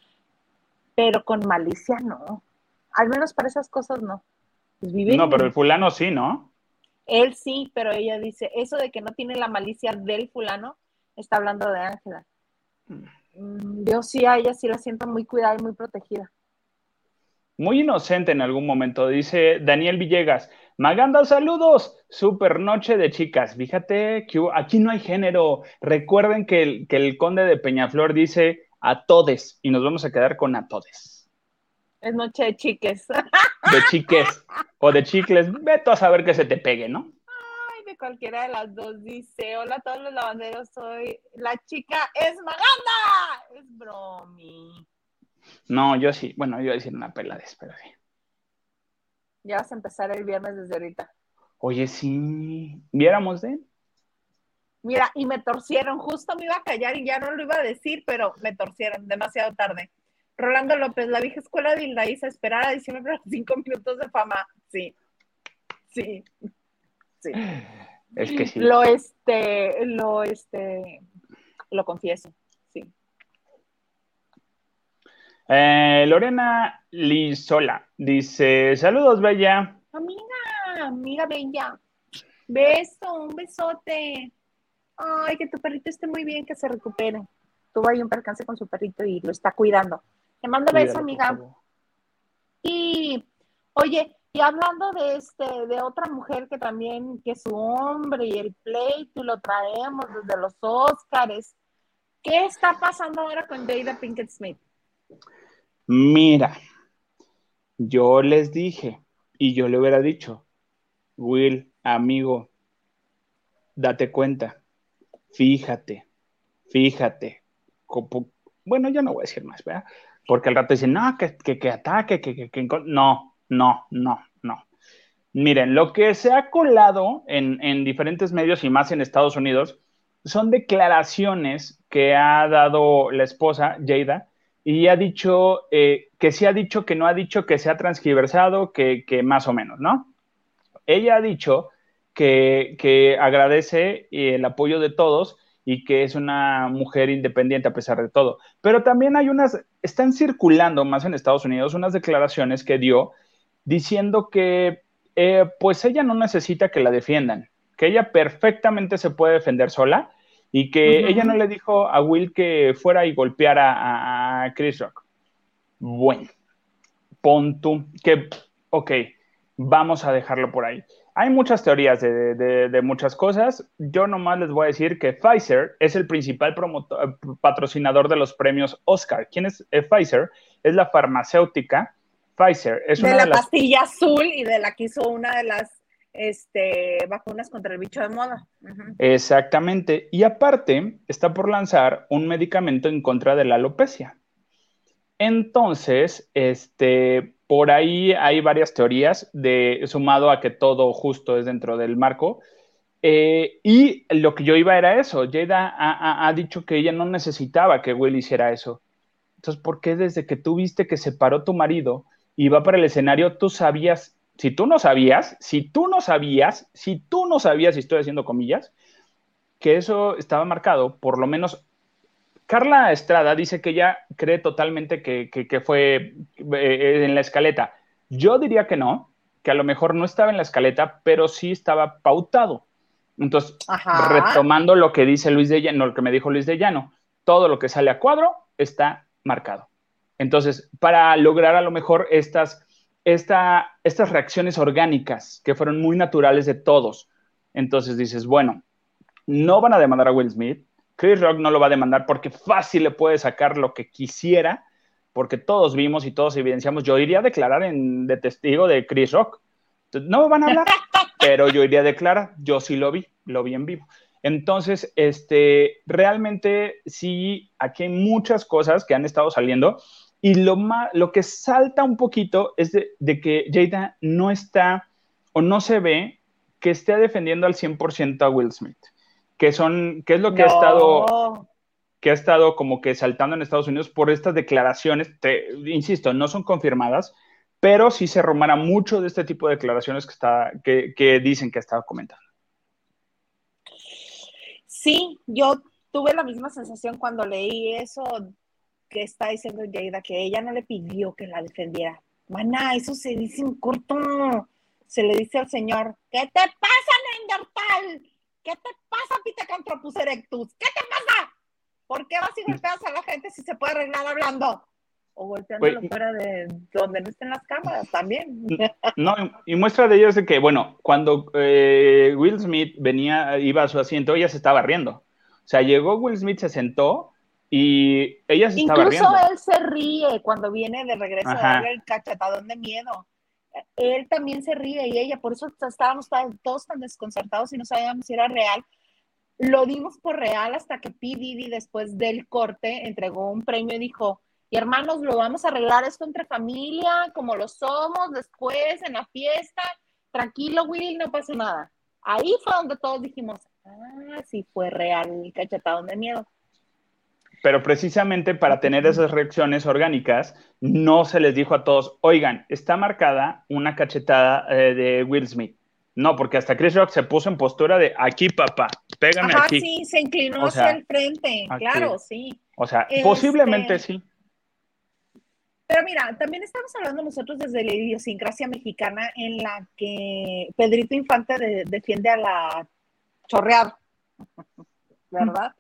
Pero con malicia no. Al menos para esas cosas no.
Pues no, pero el fulano sí, ¿no?
Él sí, pero ella dice, eso de que no tiene la malicia del fulano, está hablando de Ángela. Mm, yo sí a ella sí la siento muy cuidada y muy protegida.
Muy inocente en algún momento, dice Daniel Villegas. Maganda, saludos. Super noche de chicas. Fíjate que aquí no hay género. Recuerden que el, que el conde de Peñaflor dice a todes y nos vamos a quedar con a todes.
Es noche de chiques.
De chiques o de chicles. Vete a saber que se te pegue, ¿no?
Ay, de cualquiera de las dos dice. Hola a todos los lavanderos, soy la chica es Maganda. Es bromi.
No, yo sí. Bueno, yo iba a decir una pela de pero sí.
Ya vas a empezar el viernes desde ahorita.
Oye, sí. ¿Viéramos de
Mira, y me torcieron, justo me iba a callar y ya no lo iba a decir, pero me torcieron demasiado tarde. Rolando López, la vieja escuela de Hildaísa, esperar a diciembre para cinco minutos de fama. Sí, sí, sí.
Es que sí.
Lo este, lo este, lo confieso, sí.
Eh, Lorena Lizola dice: Saludos, Bella.
Amiga, amiga Bella. Beso, un besote. Ay, que tu perrito esté muy bien, que se recupere. Tuvo ahí un percance con su perrito y lo está cuidando. Te mando beso, amiga. Y, oye, y hablando de este, de otra mujer que también, que su hombre y el pleito lo traemos desde los Óscares. ¿Qué está pasando ahora con Jada Pinkett Smith?
Mira, yo les dije y yo le hubiera dicho, Will, amigo, date cuenta, fíjate, fíjate. Bueno, yo no voy a decir más. Porque al rato dicen, no, que, que, ataque, que, que, no, no, no, no. Miren, lo que se ha colado en, en diferentes medios y más en Estados Unidos son declaraciones que ha dado la esposa, Jada, y ha dicho eh, que sí ha dicho, que no ha dicho, que se ha transgiversado, que, más o menos, ¿no? Ella ha dicho que, agradece el apoyo de todos y que es una mujer independiente a pesar de todo. Pero también hay unas, están circulando más en Estados Unidos unas declaraciones que dio diciendo que eh, pues ella no necesita que la defiendan, que ella perfectamente se puede defender sola y que ella no le dijo a Will que fuera y golpeara a, Chris Rock. Bueno, pon tú, que, ok, vamos a dejarlo por ahí. Hay muchas teorías de, muchas cosas. Yo nomás les voy a decir que Pfizer es el principal patrocinador de los premios Oscar. ¿Quién es eh, Pfizer? Es la farmacéutica. Pfizer es
de una la de las... pastilla azul y de la que hizo una de las este, vacunas contra el bicho de moda.
Exactamente. Y aparte, está por lanzar un medicamento en contra de la alopecia. Entonces, este, por ahí hay varias teorías, de, sumado a que todo justo es dentro del marco. Eh, y lo que yo iba era eso. Jada ha, ha, dicho que ella no necesitaba que Will hiciera eso. Entonces, ¿por qué desde que tú viste que se paró tu marido y va para el escenario, tú sabías si tú no sabías, si tú no sabías, si tú no sabías, y estoy haciendo comillas, que eso estaba marcado, por lo menos Carla Estrada dice que ella cree totalmente que, fue eh, en la escaleta. Yo diría que no, que a lo mejor no estaba en la escaleta, pero sí estaba pautado. Entonces, retomando lo que dice Luis de Llano, lo que me dijo Luis de Llano, todo lo que sale a cuadro está marcado. Entonces, para lograr a lo mejor estas estas reacciones orgánicas que fueron muy naturales de todos. Entonces dices, bueno, no van a demandar a Will Smith, Chris Rock no lo va a demandar porque fácil le puede sacar lo que quisiera, porque todos vimos y todos evidenciamos. Yo iría a declarar en, de testigo de Chris Rock. No me van a hablar, pero yo iría a declarar. Yo sí lo vi, lo vi en vivo. Entonces, este, realmente sí, aquí hay muchas cosas que han estado saliendo y lo, lo que salta un poquito es de, que Jada no está o no se ve que esté defendiendo al 100% a Will Smith, que, son, que es lo que ha estado que ha estado como que saltando en Estados Unidos por estas declaraciones, insisto, no son confirmadas, pero sí se rumara mucho de este tipo de declaraciones que, está, que, que dicen que estaba comentando.
Sí, yo tuve la misma sensación cuando leí eso que está diciendo Jada, que ella no le pidió que la defendiera. Maná, eso se dice en corto. Se le dice al señor, ¿qué te pasa, Neandertal? ¿Qué te pasa, Pithecanthropus erectus? ¿Qué te pasa? ¿Por qué vas y golpeas a la gente si se puede arreglar hablando? O golpeándolo pues, fuera de donde no estén las cámaras también.
No, y muestra de ello es de que, bueno, cuando eh, Will Smith venía, iba a su asiento, ella se estaba riendo. O sea, llegó Will Smith, se sentó y ella se
Incluso él se ríe cuando viene de regreso a darle el cachetadón de miedo. Él también se ríe y ella, por eso estábamos todos tan desconcertados y no sabíamos si era real. Lo dimos por real hasta que P. Diddy, después del corte, entregó un premio y dijo, y hermanos, lo vamos a arreglar esto entre familia, como lo somos, después en la fiesta, tranquilo, Will, no pasa nada. Ahí fue donde todos dijimos, ah, sí fue real el cachetadón de miedo
pero precisamente para tener esas reacciones orgánicas, no se les dijo a todos, oigan, está marcada una cachetada eh, de Will Smith. No, porque hasta Chris Rock se puso en postura de aquí, papá, pégame Ajá, aquí.
sí, se inclinó hacia el frente, claro, sí.
O sea, posiblemente este, sí.
Pero mira, también estamos hablando nosotros desde la idiosincrasia mexicana en la que Pedrito Infante defiende a la chorreada, ¿verdad?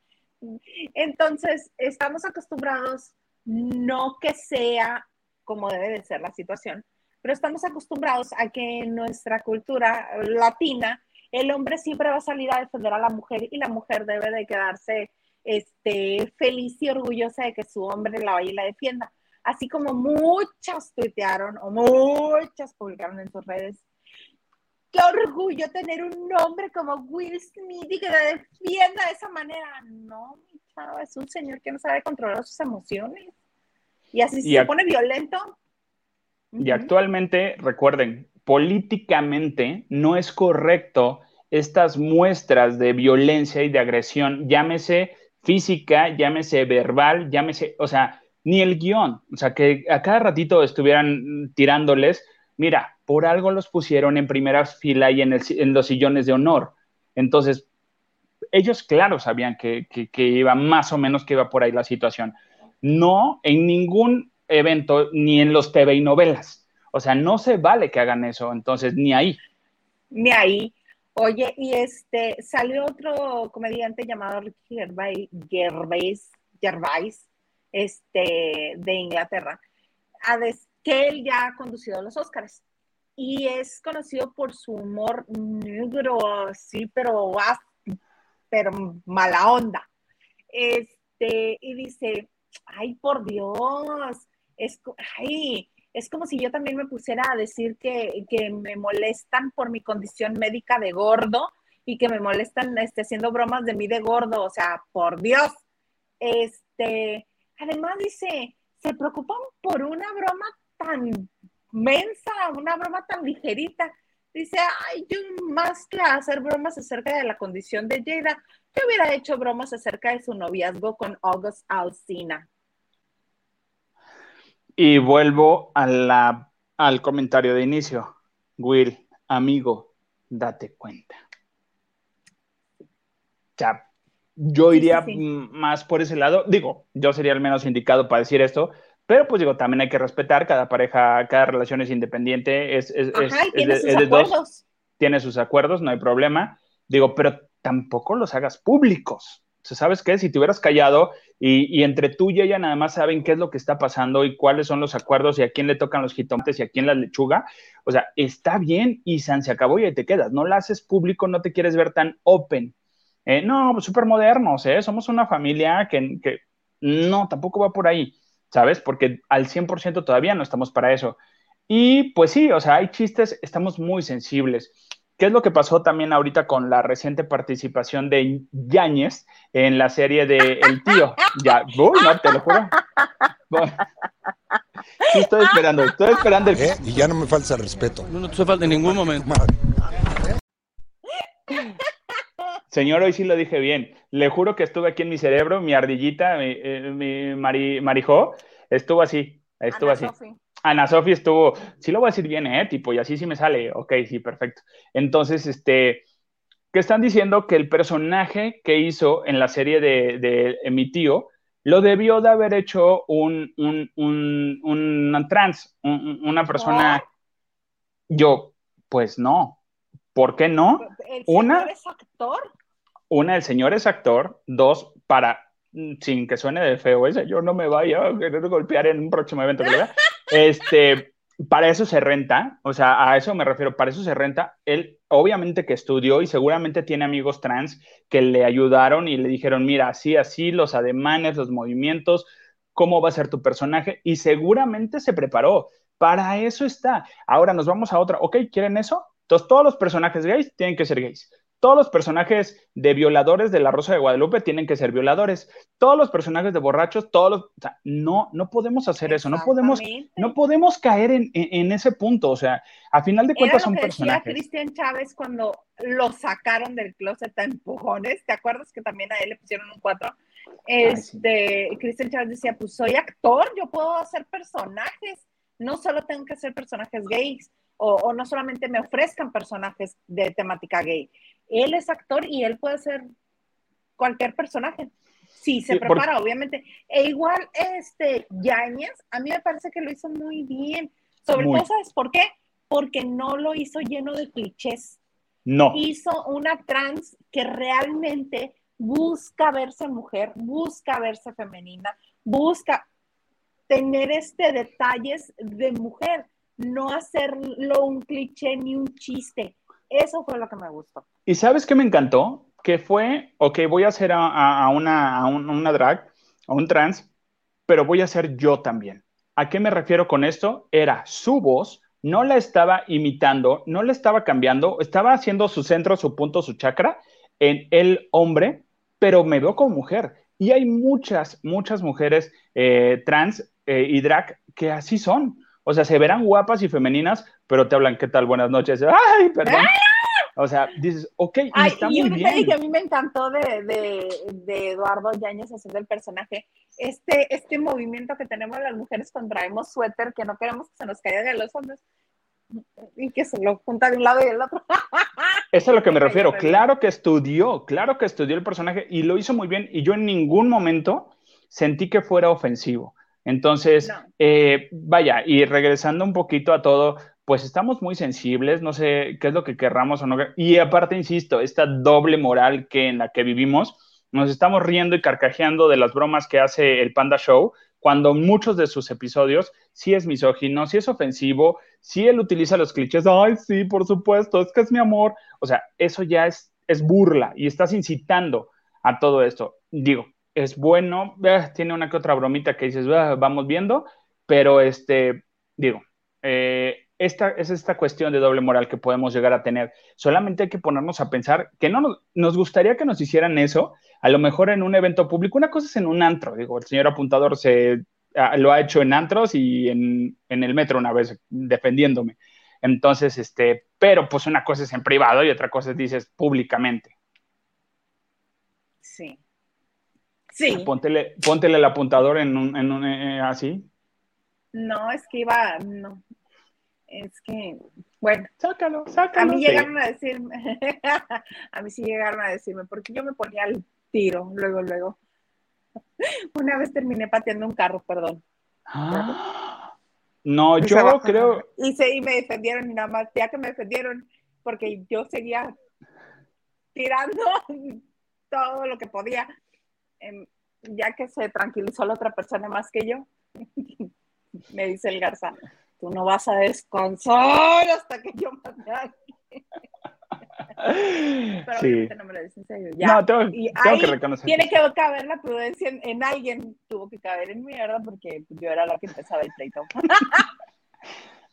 Entonces, estamos acostumbrados, no que sea como debe de ser la situación, pero estamos acostumbrados a que en nuestra cultura latina el hombre siempre va a salir a defender a la mujer y la mujer debe de quedarse este, feliz y orgullosa de que su hombre la vaya y la defienda. Así como muchas tuitearon o muchas publicaron en sus redes qué orgullo tener un nombre como Will Smith y que te defienda de esa manera. No, mi chavo, es un señor que no sabe controlar sus emociones. Y así se pone violento.
Y actualmente, recuerden, políticamente no es correcto estas muestras de violencia y de agresión, llámese física, llámese verbal, llámese, o sea, ni el guion, o sea, que a cada ratito estuvieran tirándoles, mira, por algo los pusieron en primera fila y en, los sillones de honor. Entonces, ellos, claro, sabían que, que, iba más o menos que iba por ahí la situación. No en ningún evento, ni en los TV y novelas. O sea, no se vale que hagan eso, entonces, ni ahí.
Ni ahí. Oye, y este, salió otro comediante llamado Ricky Gervais, Gervais, este, de Inglaterra, a que él ya ha conducido los Oscars y es conocido por su humor negro, sí, pero, pero mala onda. Este, y dice, ay, por Dios, es, ay, es como si yo también me pusiera a decir que, me molestan por mi condición médica de gordo y que me molestan este, haciendo bromas de mí de gordo, o sea, por Dios. Este, además dice, se preocupan por una broma tan mensa, una broma tan ligerita. Dice, ay, yo más que hacer bromas acerca de la condición de Jada, yo hubiera hecho bromas acerca de su noviazgo con August Alsina.
Y vuelvo a la, al comentario de inicio. Will, amigo, date cuenta. Ya, yo iría más por ese lado. Digo, yo sería el menos indicado para decir esto, pero pues digo, también hay que respetar, cada pareja, cada relación es independiente, es, es,
tiene sus acuerdos.
tiene sus acuerdos, no hay problema. Digo, pero tampoco los hagas públicos. ¿sabes qué? Si te hubieras callado y, entre tú y ella nada más saben qué es lo que está pasando y cuáles son los acuerdos y a quién le tocan los jitomates y a quién la lechuga, o sea, está bien y se acabó y ahí te quedas. No la haces público, no te quieres ver tan open. Eh, no, súper modernos, ¿eh? Somos una familia que, que no, tampoco va por ahí, ¿sabes? Porque al 100% todavía no estamos para eso. Y pues sí, o sea, hay chistes, estamos muy sensibles. ¿Qué es lo que pasó también ahorita con la reciente participación de Yáñez en la serie de El Tío? Ya, uy, no, te lo juro. sí, estoy esperando, estoy esperando el...
¿Eh? Y ya no me falta respeto.
No, te falta en ningún momento.
Señor, hoy sí lo dije bien. Le juro que estuve aquí en mi cerebro, mi ardillita, mi, eh, marijó, estuvo así, estuvo así. Ana Sofía estuvo, sí lo voy a decir bien, ¿eh? Tipo, y así sí me sale. Ok, sí, perfecto. Entonces, este, ¿qué están diciendo? Que el personaje que hizo en la serie de, mi tío lo debió de haber hecho un, un, un, trans, una persona. Yo, pues no. ¿Por qué no?
¿El una, actor?
Una, el señor es actor. Dos, para Mm, sin que suene de feo ese, yo no me vaya a querer golpear en un próximo evento que vea. Este, para eso se renta, o sea, a eso me refiero, para eso se renta. Él obviamente que estudió y seguramente tiene amigos trans que le ayudaron y le dijeron, mira, así, así, los ademanes, los movimientos, cómo va a ser tu personaje y seguramente se preparó. Para eso está. Ahora nos vamos a otra, ok, ¿quieren eso? Entonces todos los personajes gays tienen que ser gays. Todos los personajes de violadores de la Rosa de Guadalupe tienen que ser violadores. Todos los personajes de borrachos, todos los, o sea, no, no podemos hacer eso, no podemos, no podemos caer en, ese punto. O sea, a final de cuentas son personajes.
Cristian Chávez cuando lo sacaron del closet a empujones, ¿te acuerdas que también a él le pusieron un cuatro? Este, Cristian Chávez decía, pues soy actor, yo puedo hacer personajes, no solo tengo que hacer personajes gays. O, o, no solamente me ofrezcan personajes de temática gay él es actor y él puede ser cualquier personaje. Sí, se prepara, obviamente. E igual, este, Yañez, a mí me parece que lo hizo muy bien. Sobre todo, ¿sabes por qué? Porque no lo hizo lleno de clichés.
No.
Hizo una trans que realmente busca verse mujer, busca verse femenina, busca tener este detalles de mujer, no hacerlo un cliché ni un chiste. Eso fue lo que me gustó.
¿Y sabes qué me encantó? Que fue, ok, voy a hacer a, una, una drag, a un trans, pero voy a ser yo también. ¿A qué me refiero con esto? Era su voz no la estaba imitando, no la estaba cambiando, estaba haciendo su centro, su punto, su chakra en el hombre, pero me veo como mujer. Y hay muchas, muchas mujeres eh, trans eh, y drag que así son. O sea, se verán guapas y femeninas, pero te hablan, ¿qué tal? Buenas noches. Ay, perdón. O sea, dices, ok, y está muy bien.
que a mí me encantó de, de, Eduardo Yáñez haciendo el personaje, este, este movimiento que tenemos las mujeres cuando traemos suéter, que no queremos que se nos caiga de los hombres, y que se lo junta de un lado y del otro.
Eso es a lo que me refiero. Claro que estudió, claro que estudió el personaje y lo hizo muy bien, y yo en ningún momento sentí que fuera ofensivo. Entonces, eh, vaya, y regresando un poquito a todo, pues estamos muy sensibles, no sé qué es lo que querramos o no. Y aparte, insisto, esta doble moral que en la que vivimos, nos estamos riendo y carcajeando de las bromas que hace el Panda Show, cuando muchos de sus episodios sí es misógino, sí es ofensivo, sí él utiliza los clichés, ay, sí, por supuesto, es que es mi amor. O sea, eso ya es, es burla y estás incitando a todo esto. Digo, es bueno, eh, tiene una que otra bromita que dices, ah, vamos viendo, pero este, digo, eh, esta, es esta cuestión de doble moral que podemos llegar a tener. Solamente hay que ponernos a pensar que no nos, gustaría que nos hicieran eso, a lo mejor en un evento público. Una cosa es en un antro, digo, el señor apuntador se lo ha hecho en antros y en, el metro una vez defendiéndome. Entonces, este, pero pues una cosa es en privado y otra cosa es dices públicamente.
Sí. Sí.
Póntele, póntele el apuntador en un, en un eh, así.
No, es que iba, no, es que, bueno,
sácalo, sácalo.
A mí llegaron a decirme, a mí sí llegaron a decirme, porque yo me ponía al tiro, luego, luego. Una vez terminé pateando un carro, perdón.
no, yo creo.
Y, se, y me defendieron, y nada más, ya que me defendieron, porque yo seguía tirando todo lo que podía, em, ya que se tranquilizó la otra persona más que yo, me dice el Garza tú no vas a descansar hasta que yo mande a Pero sí. no me lo dicen serio. Ya.
No, tengo, que reconocer.
Tiene que caber la prudencia en, alguien, tuvo que caber en mierda porque yo era la que empezaba el pleito.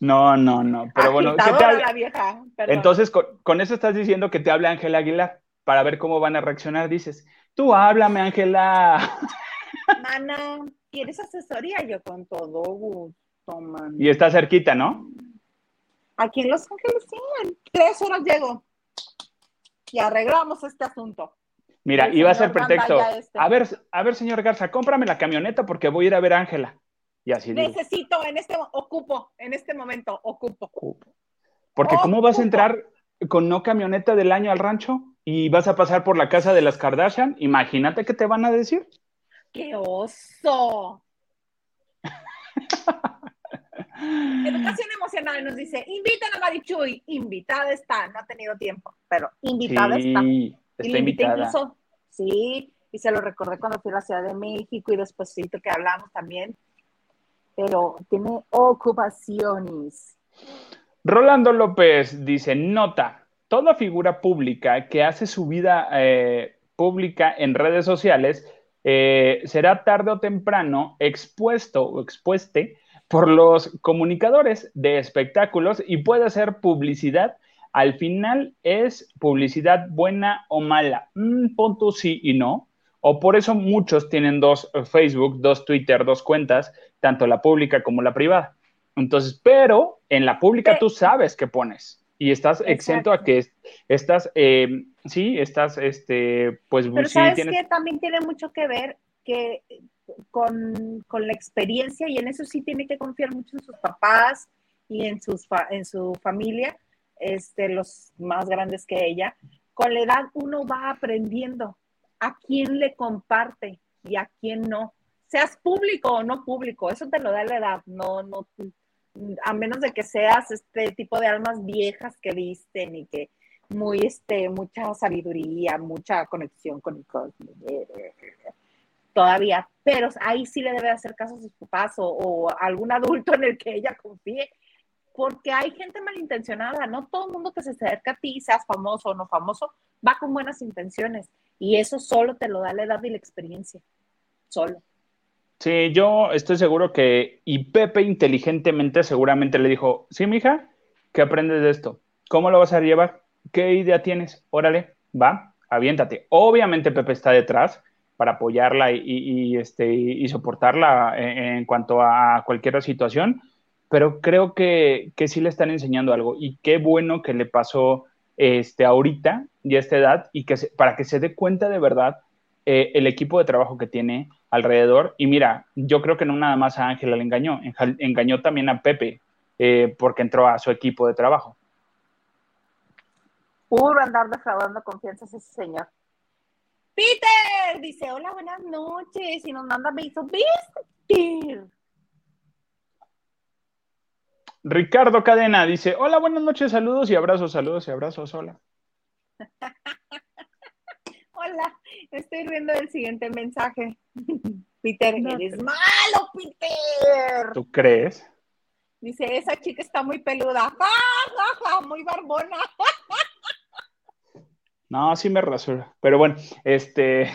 No, no, no. Pero bueno,
¿qué tal? La vieja,
Entonces, con, con, eso estás diciendo que te habla Ángela Aguilar para ver cómo van a reaccionar. Dices, tú háblame, Ángela.
Mana, ¿quieres asesoría? Yo con todo gusto.
Y está cerquita, ¿no?
Aquí en Los Ángeles, sí, en tres horas llego. Y arreglamos este asunto.
Mira, iba a ser pretexto. Este. A ver, a ver, señor Garza, cómprame la camioneta porque voy a ir a ver a Ángela. Y así
Necesito, en este, ocupo, en este momento, ocupo.
Porque ¿cómo vas a entrar con no camioneta del año al rancho y vas a pasar por la casa de las Kardashian? Imagínate qué te van a decir.
¡Qué oso! Educación emocional nos dice, invitan a Marichuy, invitada está, no ha tenido tiempo, pero invitada está.
Y está invitada. incluso,
sí, y se lo recordé cuando fui a la Ciudad de México y después que hablamos también, pero tiene ocupaciones.
Rolando López dice, nota, toda figura pública que hace su vida eh, pública en redes sociales eh, será tarde o temprano expuesto o expueste por los comunicadores de espectáculos y puede ser publicidad. Al final es publicidad buena o mala. Mm, punto sí y no. O por eso muchos tienen dos eh, Facebook, dos Twitter, dos cuentas, tanto la pública como la privada. Entonces, pero en la pública tú sabes qué pones y estás exento a que estás, eh, sí, estás, este, pues,
pero sabes que también tiene mucho que ver que con, la experiencia y en eso sí tiene que confiar mucho en sus papás y en, sus en su familia, este, los más grandes que ella. Con la edad uno va aprendiendo a quién le comparte y a quién no. Seas público o no público, eso te lo da la edad, no, no, a menos de que seas este tipo de almas viejas que visten y que muy, este, mucha sabiduría, mucha conexión con el cosmos todavía, pero ahí sí le debe hacer caso a sus papás o, algún adulto en el que ella confíe, porque hay gente malintencionada, no todo el mundo que se acerca a ti, seas famoso o no famoso, va con buenas intenciones y eso solo te lo da la edad y la experiencia, solo.
Sí, yo estoy seguro que, y Pepe inteligentemente seguramente le dijo, sí, mija, ¿qué aprendes de esto? ¿Cómo lo vas a llevar? ¿Qué idea tienes? Órale, va, aviéntate. Obviamente Pepe está detrás para apoyarla y, este, y soportarla en, cuanto a cualquier situación, pero creo que, que, sí le están enseñando algo y qué bueno que le pasó este, ahorita y a esta edad y que para que se dé cuenta de verdad eh, el equipo de trabajo que tiene alrededor. Y mira, yo creo que no nada más a Ángela le engañó, engañó también a Pepe eh, porque entró a su equipo de trabajo.
Puro andar defraudando confianza ese señor. Peter dice, hola, buenas noches, y nos manda besos. Peter.
Ricardo Cadena dice, hola, buenas noches, saludos y abrazos, saludos y abrazos, hola.
hola, estoy riendo del siguiente mensaje. Peter, eres malo, Peter.
¿Tú crees?
Dice, esa chica está muy peluda, muy barbona.
No, sí me rasura. Pero bueno, este.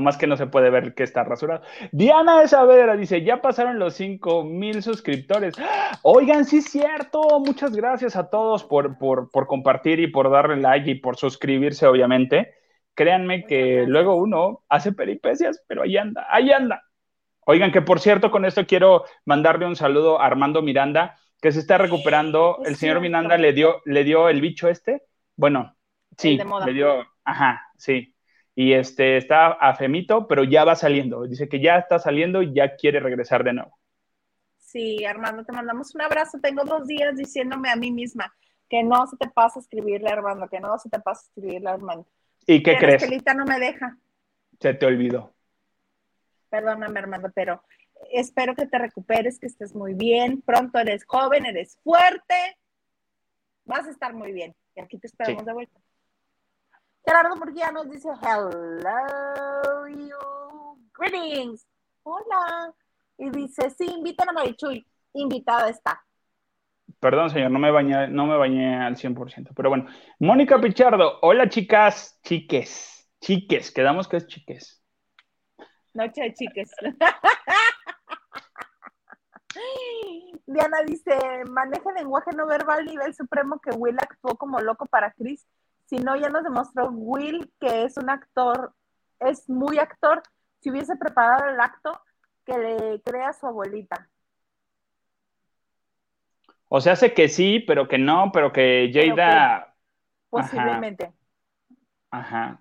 Más que no se puede ver que está rasurado. Diana de Saavedra dice: Ya pasaron los 5 mil suscriptores. Oigan, sí es cierto. Muchas gracias a todos por, por, compartir y por darle like y por suscribirse, obviamente. Créanme que luego uno hace peripecias, pero ahí anda, ahí anda. Oigan, que por cierto, con esto quiero mandarle un saludo a Armando Miranda, que se está recuperando. el señor Miranda le dio, le dio el bicho este. Bueno, Sí, le dio, ajá, sí. Y este está afemito, pero ya va saliendo. Dice que ya está saliendo y ya quiere regresar de nuevo.
Sí, Armando, te mandamos un abrazo. Tengo dos días diciéndome a mí misma que no se te pasa escribirle a Armando, que no se te pasa escribirle a Armando.
¿Y qué crees?
Estelita no me deja.
Se te olvidó.
Perdóname, Armando, pero espero que te recuperes, que estés muy bien. Pronto eres joven, eres fuerte. Vas a estar muy bien. Y aquí te esperamos de vuelta. Gerardo Murguía nos dice, hello you, greetings, hola. Y dice, sí, invitan a Marichuy, invitada está.
Perdón, señor, no me bañé, no me bañé al 100%, pero bueno. Mónica Pichardo, hola chicas, chiques, chiques, quedamos que es chiques.
Noche de chiques. Diana dice, maneja lenguaje no verbal nivel supremo que Will actuó como loco para Chris si no, ya nos demostró Will que es un actor, es muy actor. Si hubiese preparado el acto, que le crea su abuelita.
O sea, hace que sí, pero que no, pero que Jada.
posiblemente.
Ajá.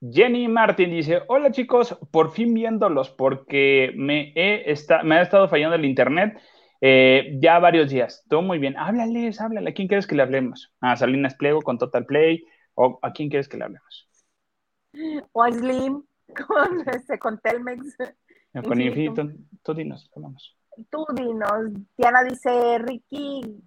Jenny Martin dice: Hola chicos, por fin viéndolos porque me, he me ha estado fallando el internet eh, ya varios días, todo muy bien. Háblales, háblale. ¿A quién quieres que le hablemos? ¿A Salinas Pliego con Total Play? ¿O a quién quieres que le hablemos?
O a Slim con, este, con Telmex.
Con Infinito. Tú dinos,
hablamos. Tú dinos. Diana dice, Ricky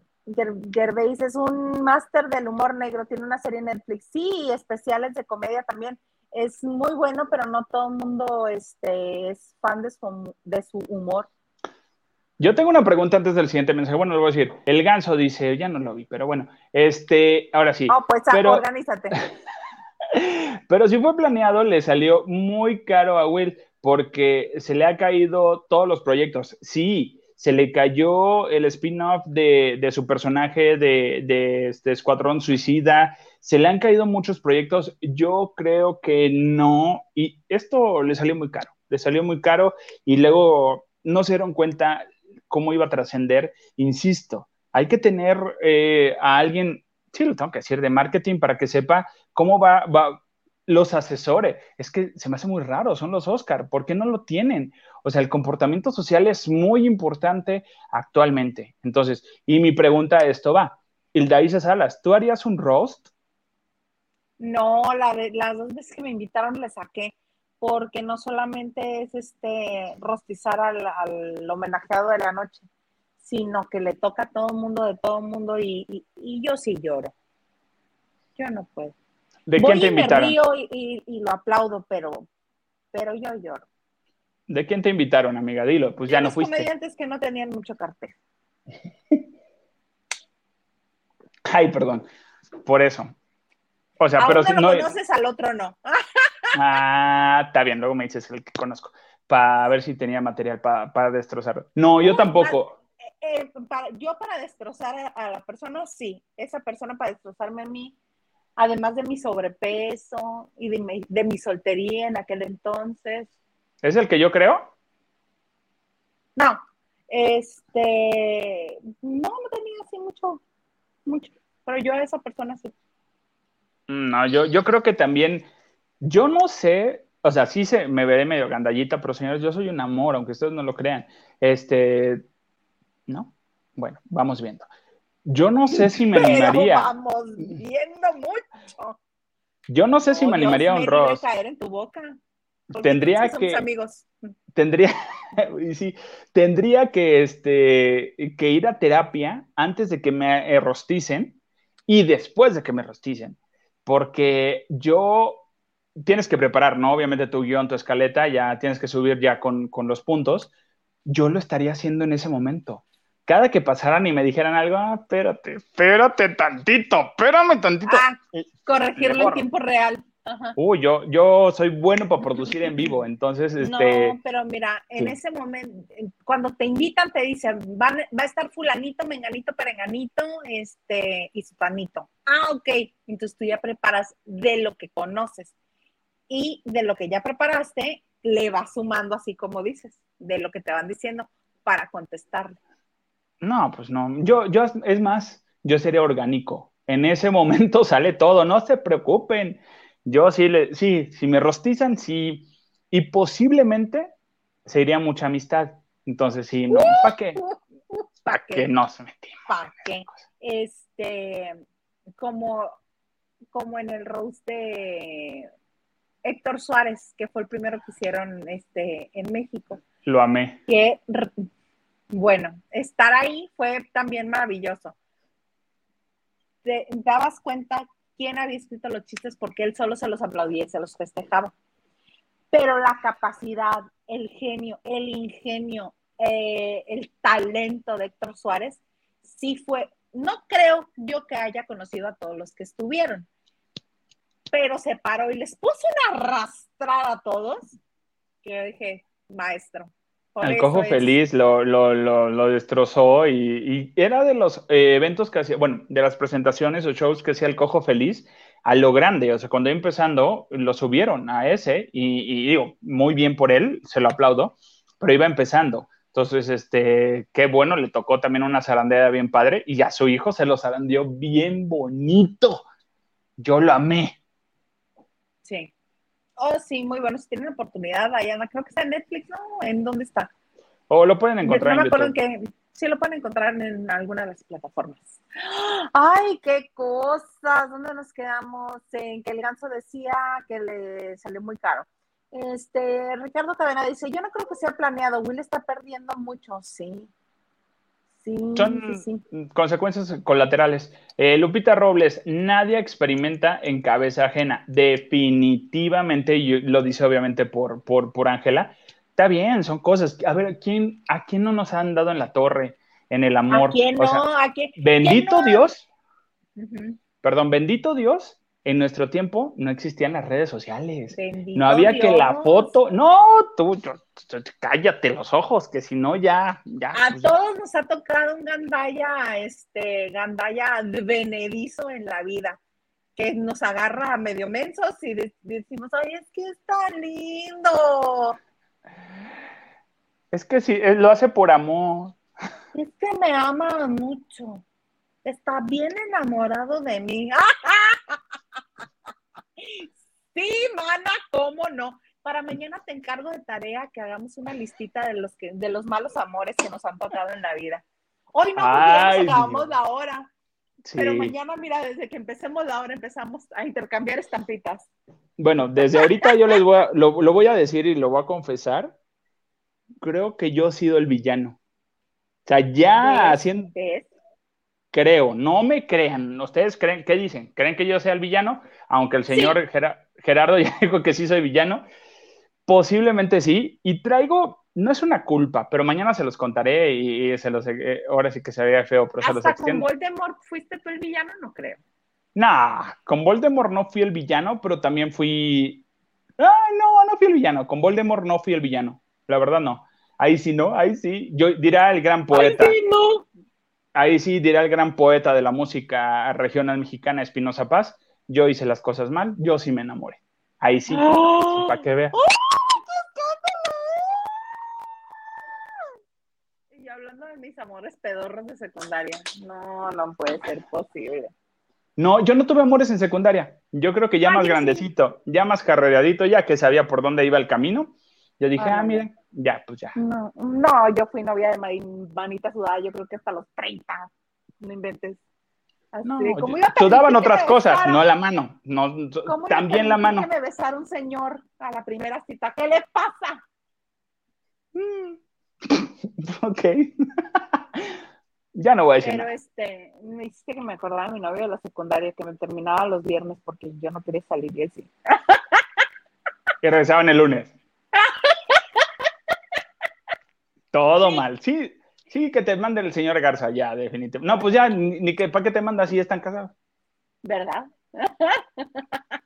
Gervais es un máster del humor negro, tiene una serie en Netflix. Sí, especiales de comedia también. Es muy bueno, pero no todo el mundo este, es fan de de su humor.
Yo tengo una pregunta antes del siguiente mensaje. Bueno, lo voy a decir. El ganso dice, ya no lo vi, pero bueno, este, ahora sí.
Oh, pues pero, organízate.
pero si fue planeado, le salió muy caro a Will porque se le ha caído todos los proyectos. Sí, se le cayó el spin-off de, su personaje de, de este Escuadrón Suicida, se le han caído muchos proyectos. Yo creo que no, y esto le salió muy caro, le salió muy caro y luego no se dieron cuenta cómo iba a trascender, insisto, hay que tener eh, a alguien, sí lo tengo que decir, de marketing para que sepa cómo va, va los asesores. Es que se me hace muy raro, son los Oscar, ¿por qué no lo tienen? O sea, el comportamiento social es muy importante actualmente. Entonces, y mi pregunta a esto va, Hilda Salas, ¿tú harías un roast?
No, la las dos veces que me invitaron le saqué porque no solamente es este rostizar al, homenajeado de la noche, sino que le toca a todo el mundo de todo el mundo y, yo sí lloro. Yo no puedo.
¿De quién te invitaron?
Me río y, lo aplaudo, pero, pero yo lloro.
¿De quién te invitaron, amiga? Dilo, pues ya no fuiste.
comediantes que no tenían mucho cartel.
Ay, perdón. Por eso. O sea, pero
si no. conoces al otro no.
Ah, está bien, luego me dices el que conozco. para ver si tenía material para destrozarlo. No, yo tampoco.
Eh, eh, yo para destrozar a, la persona, sí. Esa persona para destrozarme a mí, además de mi sobrepeso y de mi, de mi soltería en aquel entonces.
¿Es el que yo creo?
No, este, no, no tenía así mucho, mucho, pero yo a esa persona sí.
No, yo, yo creo que también, yo no sé, o sea, sí se, me veré medio gandallita, pero señores, yo soy un amor, aunque ustedes no lo crean. Este, ¿no? Bueno, vamos viendo. Yo no sé si me animaría.
vamos viendo mucho.
Yo no sé si me animaría a un Ross.
caer en tu boca.
Tendría que. Amigos. Tendría, sí, tendría que, este, que ir a terapia antes de que me rosticen y después de que me rosticen. Porque yo tienes que preparar, ¿no? Obviamente tu guion, tu escaleta, ya tienes que subir ya con, con los puntos. Yo lo estaría haciendo en ese momento cada que pasaran y me dijeran algo, ah, espérate, espérate tantito, espérame tantito. Ah,
corregirlo en tiempo real.
Uy, yo, yo soy bueno para producir en vivo, entonces, este...
No, pero mira, en ese momento, cuando te invitan, te dicen, va, va a estar fulanito, menganito, perenganito, este, y su panito. Ah, ok, entonces tú ya preparas de lo que conoces y de lo que ya preparaste, le vas sumando así como dices, de lo que te van diciendo para contestarle.
No, pues no. Yo, yo, es más, yo sería orgánico. En ese momento sale todo, no se preocupen. Yo sí, le, sí, si me rostizan, sí. Y posiblemente sería mucha amistad. Entonces, sí, no, ¿para qué? ¿Para qué no se metimos?
¿Para qué? Este, como, como en el roast de Héctor Suárez, que fue el primero que hicieron este, en México.
Lo amé.
Que bueno, estar ahí fue también maravilloso. Te dabas cuenta quién había escrito los chistes porque él solo se los aplaudía y se los festejaba. Pero la capacidad, el genio, el ingenio, eh, el talento de Héctor Suárez, sí fue, no creo yo que haya conocido a todos los que estuvieron, pero se paró y les puso una arrastrada a todos, que yo dije, maestro,
el Cojo Feliz lo, lo, destrozó y, era de los eh, eventos que hacía, bueno, de las presentaciones o shows que hacía el Cojo Feliz a lo grande. O sea, cuando iba empezando, lo subieron a ese y, digo, muy bien por él, se lo aplaudo, pero iba empezando. Entonces, este, qué bueno, le tocó también una zarandeada bien padre y a su hijo se lo zarandeó bien bonito. Yo lo amé.
Sí. Oh, sí, muy bueno. Si tienen oportunidad, vayan. Creo que está en Netflix, ¿no? ¿En dónde está?
O lo pueden encontrar
no me acuerdo que sí lo pueden encontrar en alguna de las plataformas. ¡Ay, qué cosas! ¿Dónde nos quedamos? En que el ganso decía que le salió muy caro. Este, Ricardo Cadena dice, yo no creo que sea planeado, Will está perdiendo mucho, sí.
Son consecuencias colaterales. Eh, Lupita Robles, nadie experimenta en cabeza ajena. Definitivamente, y lo dice obviamente por por Ángela, está bien, son cosas. A ver, ¿quién, ¿a quién no nos han dado en la torre, en el amor?
¿A quién no? ¿A
bendito Dios. Perdón, bendito Dios en nuestro tiempo no existían las redes sociales. no había que la foto. No, tú, cállate los ojos, que si no ya. ya
a pues todos nos ha tocado un gandaya, este, gandaya venedizo en la vida, que nos agarra a medio mensos y decimos, ay, es que está lindo.
Es que sí, lo hace por amor.
Es que me ama mucho. Está bien enamorado de mí. Sí, mana, ¿cómo no? Para mañana te encargo de tarea que hagamos una listita de los que, de los malos amores que nos han tocado en la vida. Hoy no, acabamos la hora. Pero mañana, mira, desde que empecemos la hora empezamos a intercambiar estampitas.
Bueno, desde ahorita yo les voy a, lo, voy a decir y lo voy a confesar. Creo que yo he sido el villano. O sea, ya haciendo. Creo, no me crean. ¿Ustedes creen? ¿Qué dicen? ¿Creen que yo sea el villano? Aunque el señor Gerardo ya dijo que sí soy villano. Posiblemente sí. Y traigo, no es una culpa, pero mañana se los contaré y, se los, eh, ahora sí que se veía feo, pero se los extiendo.
con Voldemort fuiste tú el villano? No creo.
Nah, con Voldemort no fui el villano, pero también fui... Ah, no, no fui el villano. Con Voldemort no fui el villano. La verdad no. Ahí sí no, ahí sí. Yo dirá el gran poeta.
Ahí sí, no.
Ahí sí dirá el gran poeta de la música regional mexicana, Espinosa Paz. Yo hice las cosas mal, yo sí me enamoré. Ahí sí,
¡Oh!
para que vea.
Y hablando de mis amores pedorros de secundaria, no, no puede ser posible.
No, yo no tuve amores en secundaria. Yo creo que ya
Ah,
más
sí.
grandecito, ya más carreradito, ya que sabía por dónde iba el camino. Yo dije,
Ah,
ah, miren, ya, pues ya.
No, no, yo fui novia de Mari- manita sudada, yo creo que hasta los 30. No inventes. Así,
No,
¿cómo
yo-
iba a permitir
sudaban otras cosas, no la mano. No,
¿Cómo iba a
también la mano.
que me besara un señor a la primera cita? ¿Qué le pasa?
Mm. ok. ya no voy a decir
Pero
nada.
este, me hiciste que me acordara de mi novio de la secundaria que me terminaba los viernes porque yo no quería salir y él sí.
Que regresaban el lunes. Todo mal. Sí, sí, que te mande el señor Garza, ya, definitivamente. No, pues ya, ni, ni que para qué te manda si están casados.
¿verdad?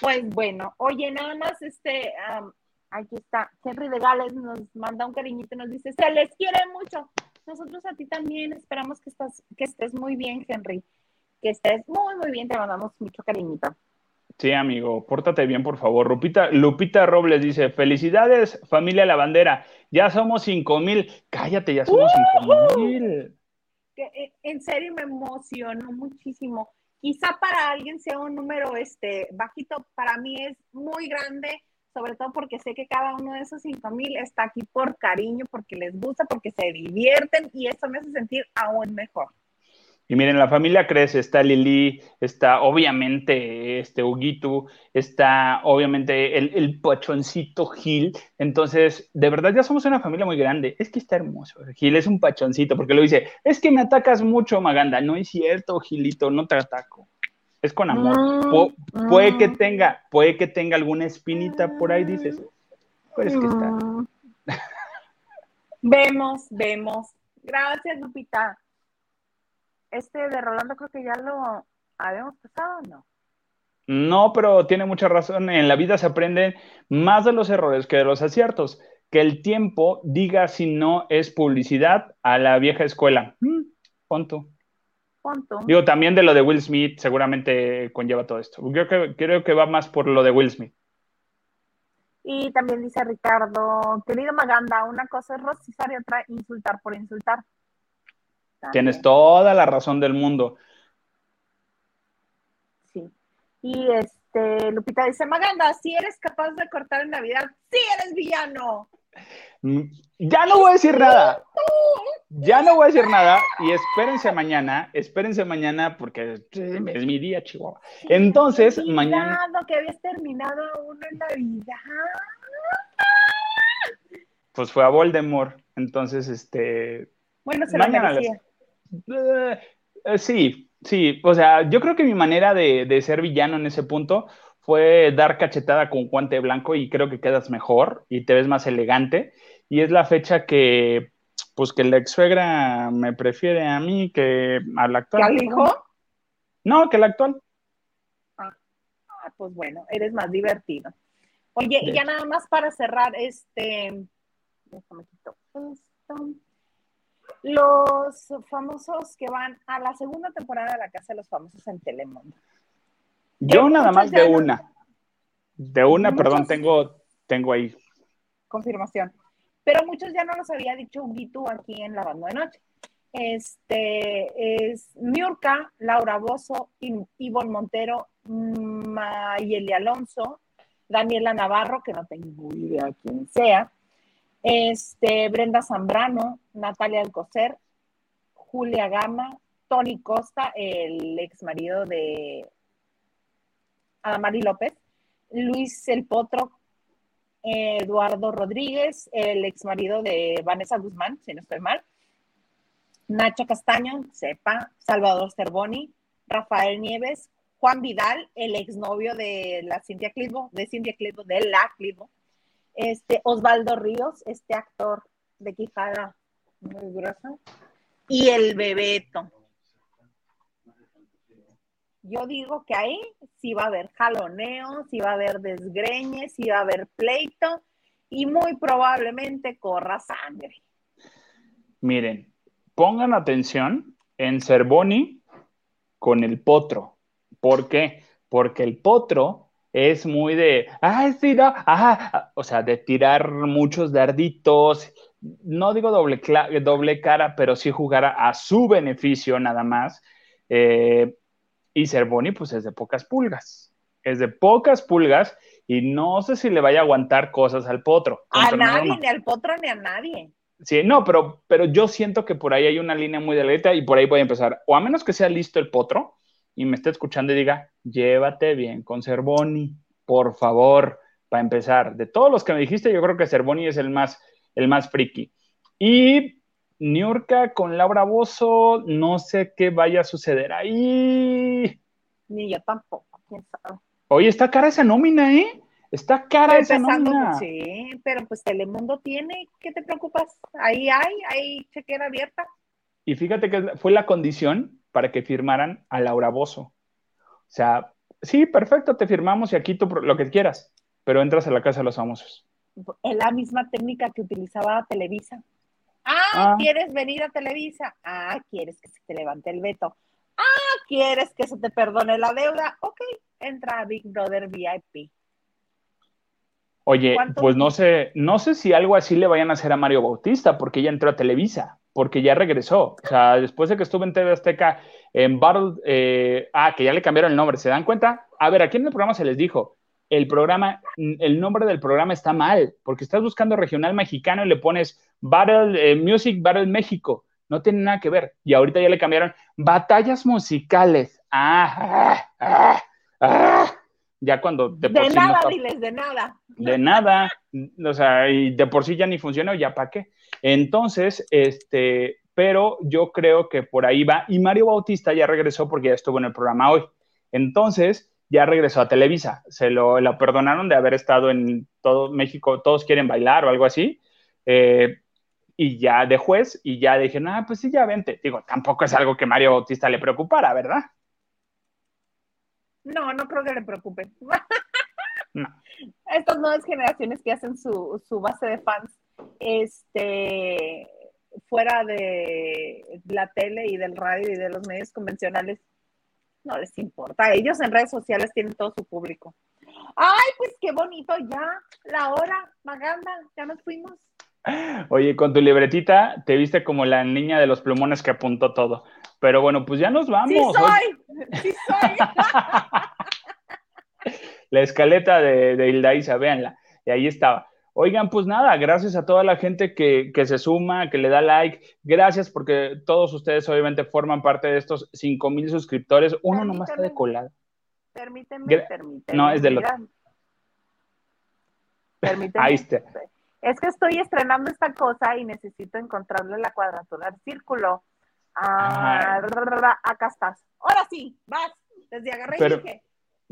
pues bueno, oye, nada más este, am, aquí está, Henry de Gales nos manda un cariñito y nos dice, se les quiere mucho. Nosotros a ti también esperamos que, estás, que estés muy bien, Henry. Que estés muy, muy bien, te mandamos mucho cariñito.
Sí, amigo, pórtate bien, por favor. Lupita, Lupita Robles dice, felicidades, familia La Bandera. Ya somos cinco mil. Cállate, ya somos cinco mil.
Eh, en serio me emocionó muchísimo. Quizá para alguien sea un número este bajito, para mí es muy grande, sobre todo porque sé que cada uno de esos cinco mil está aquí por cariño, porque les gusta, porque se divierten y eso me hace sentir aún mejor.
Y miren, la familia crece, está Lili, está obviamente este Huguito, está obviamente el, el pachoncito Gil. Entonces, de verdad ya somos una familia muy grande. Es que está hermoso. Gil es un pachoncito, porque lo dice, es que me atacas mucho, Maganda. No es cierto, Gilito, no te ataco. Es con amor. Pu- puede que tenga, puede que tenga alguna espinita por ahí, dices. Pero es que está.
Vemos, vemos. Gracias, Lupita. Este de Rolando creo que ya lo habíamos pasado, ¿no?
No, pero tiene mucha razón. En la vida se aprenden más de los errores que de los aciertos. Que el tiempo diga si no es publicidad a la vieja escuela. Mm, pon tú.
Punto.
Digo, también de lo de Will Smith seguramente conlleva todo esto. Creo que, creo que va más por lo de Will Smith.
Y también dice Ricardo, querido Maganda, una cosa es rostizar y otra insultar por insultar. También,
Tienes toda la razón del mundo.
Sí. Y este, Lupita dice, Maganda, si eres capaz de cortar en Navidad, sí eres villano.
Mm, Ya no voy a decir nada. Ya no voy a decir nada. Y espérense mañana. Espérense mañana porque es mi día, Chihuahua. Entonces, mañana.
que habías terminado uno en Navidad.
Pues fue a Voldemort. Entonces, este.
Bueno, se lo
Mañana
merecía.
Eh, eh, sí, sí. O sea, yo creo que mi manera de, de ser villano en ese punto fue dar cachetada con guante blanco y creo que quedas mejor y te ves más elegante. Y es la fecha que, pues, que la ex suegra me prefiere a mí que al
¿Que
actual.
al hijo?
No, que el actual.
Ah, pues bueno, eres más divertido. Oye, y ya nada más para cerrar, este, déjame quito esto. Los famosos que van a la segunda temporada de La Casa de los Famosos en Telemundo.
Yo
Eh,
nada más de
no-
una. De una,
Muchos-
perdón, tengo, tengo ahí.
confirmación. Pero muchos ya no los había dicho Huguito aquí en La Banda de Noche. Este es Miurka, Laura Bozo, Ivonne Montero, Mayeli Alonso, Daniela Navarro, que no tengo idea quién sea, este, Brenda Zambrano, Natalia Alcocer, Julia Gama, Tony Costa, el ex marido de Adamari López, Luis El Potro, Eduardo Rodríguez, el ex marido de Vanessa Guzmán, si no estoy mal, Nacho Castaño, sepa, Salvador Cervoni, Rafael Nieves, Juan Vidal, el exnovio de la Cintia Clitbo, de Cintia Clitbo, de la Clitbo, este, Osvaldo Ríos, este actor de Quijada muy grueso, y el Bebeto. Yo digo que ahí sí va a haber jaloneo, sí va a haber desgreñes, sí va a haber pleito, y muy probablemente corra sangre.
Miren, pongan atención en Cervoni con el potro. ¿Por qué? Porque el potro es muy de, ay, sí, no, ajá, o sea, de tirar muchos darditos, no digo doble, doble cara, pero sí jugar a, su beneficio nada más. Eh, y Cervoni, pues es de pocas pulgas, es de pocas pulgas y no sé si le vaya a aguantar cosas al potro.
A nadie, ni al potro, ni a nadie.
Sí, no, pero, pero yo siento que por ahí hay una línea muy delgada y por ahí voy a empezar. O a menos que sea listo el potro y me esté escuchando y diga, llévate bien con Cervoni, por favor, para empezar. De todos los que me dijiste, yo creo que Cervoni es el más, el más friki. Y Niurka con Laura Bozo, no sé qué vaya a suceder ahí.
Ni yo tampoco, quién sabe.
Oye, está cara esa nómina, ¿eh? Está cara esa nómina.
Sí, pero pues Telemundo tiene, ¿qué te preocupas? Ahí hay, hay chequera abierta.
Y fíjate que fue la condición para que firmaran a Laura Bozo. O sea, sí, perfecto, te firmamos y aquí tú lo que quieras, pero entras a la casa de los famosos.
Es la misma técnica que utilizaba Televisa. Ah, ah, ¿quieres venir a Televisa? Ah, ¿quieres que se te levante el veto? Ah, ¿quieres que se te perdone la deuda? Ok, entra a Big Brother VIP.
Oye, pues no sé, no sé si algo así le vayan a hacer a Mario Bautista, porque ya entró a Televisa, porque ya regresó. O sea, después de que estuvo en TV Azteca en Battle, eh, ah, que ya le cambiaron el nombre, ¿se dan cuenta? A ver, aquí en el programa se les dijo, el programa, el nombre del programa está mal, porque estás buscando regional mexicano y le pones Battle eh, Music Battle México. No tiene nada que ver. Y ahorita ya le cambiaron batallas musicales. Ah, ah, ah, ah ya cuando
de, por nada, diles, de nada.
De nada, o sea, y de por sí ya ni funciona, ya para qué. Entonces, este, pero yo creo que por ahí va, y Mario Bautista ya regresó porque ya estuvo en el programa hoy. Entonces, ya regresó a Televisa, se lo, lo perdonaron de haber estado en todo México, todos quieren bailar o algo así. Eh, y ya de juez, y ya dije, ah, pues sí, ya vente. Digo, tampoco es algo que Mario Bautista le preocupara, ¿verdad?
No, no creo que le preocupe. Estas nuevas generaciones que hacen su, base de fans este, fuera de la tele y del radio y de los medios convencionales, no les importa. Ellos en redes sociales tienen todo su público. Ay, pues qué bonito, ya, la hora, Maganda, ya nos fuimos.
Oye, con tu libretita te viste como la niña de los plumones que apuntó todo. Pero bueno, pues ya nos vamos. Sí
soy, sí soy.
la escaleta de, de Hilda Isa, véanla. Y ahí estaba. Oigan, pues nada, gracias a toda la gente que, se suma, que le da like. Gracias porque todos ustedes obviamente forman parte de estos 5 mil suscriptores. Uno nomás está de colado.
Permíteme, permíteme.
No, es de los...
Permíteme. Ahí está. Es que estoy estrenando esta cosa y necesito encontrarle la cuadratura al círculo. Ah, acá estás. Ahora sí, vas. Desde agarré y dije.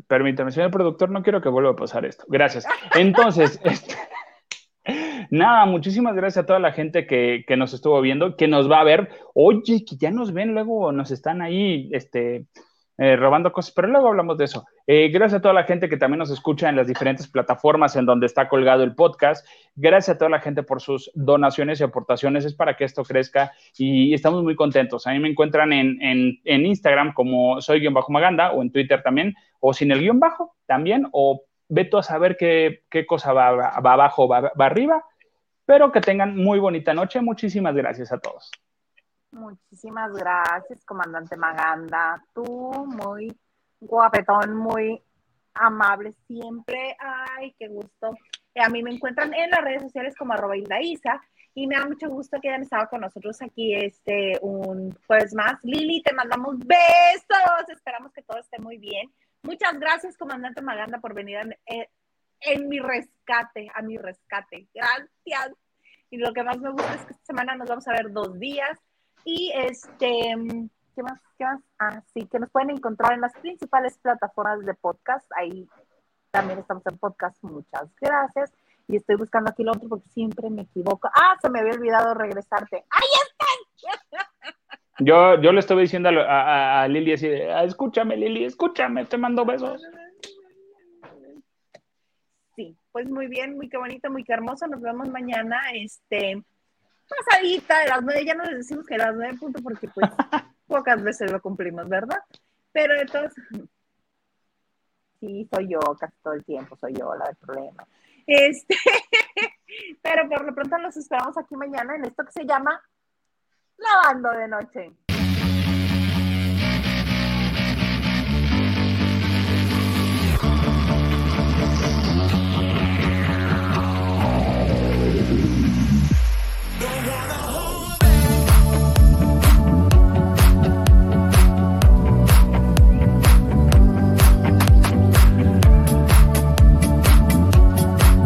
Permítame, señor productor, no quiero que vuelva a pasar esto. Gracias. Entonces, este, nada, muchísimas gracias a toda la gente que, que, nos estuvo viendo, que nos va a ver. Oye, que ya nos ven, luego nos están ahí, este, eh, robando cosas, pero luego hablamos de eso. Eh, gracias a toda la gente que también nos escucha en las diferentes plataformas en donde está colgado el podcast. Gracias a toda la gente por sus donaciones y aportaciones. Es para que esto crezca y estamos muy contentos. A mí me encuentran en, en, Instagram como soy guion bajo Maganda o en Twitter también, o sin el guion bajo también, o veto a saber qué, qué cosa va, va abajo, va, va arriba. Pero que tengan muy bonita noche. Muchísimas gracias a todos.
Muchísimas gracias, comandante Maganda. Tú, muy guapetón, muy amable siempre. Ay, qué gusto. A mí me encuentran en las redes sociales como arroba Isa y me da mucho gusto que hayan estado con nosotros aquí este un jueves más. Lili, te mandamos besos. Esperamos que todo esté muy bien. Muchas gracias, comandante Maganda, por venir en, eh, en mi rescate, a mi rescate. Gracias. Y lo que más me gusta es que esta semana nos vamos a ver dos días. Y este, ¿qué más? ¿Qué más? Ah, sí, que nos pueden encontrar en las principales plataformas de podcast. Ahí también estamos en podcast. Muchas gracias. Y estoy buscando aquí lo otro porque siempre me equivoco. Ah, se me había olvidado regresarte. ¡Ahí están!
Yo, yo le estuve diciendo a, Lili así, ah, escúchame Lili, escúchame, te mando besos.
Sí, pues muy bien, muy qué bonito, muy qué hermoso. Nos vemos mañana, este, pasadita de las nueve. Ya no les decimos que a las nueve punto porque pues pocas veces lo cumplimos, ¿verdad? Pero entonces, sí, soy yo casi todo el tiempo, soy yo la del problema. Este, pero por lo pronto los esperamos aquí mañana en esto que se llama Lavando de Noche.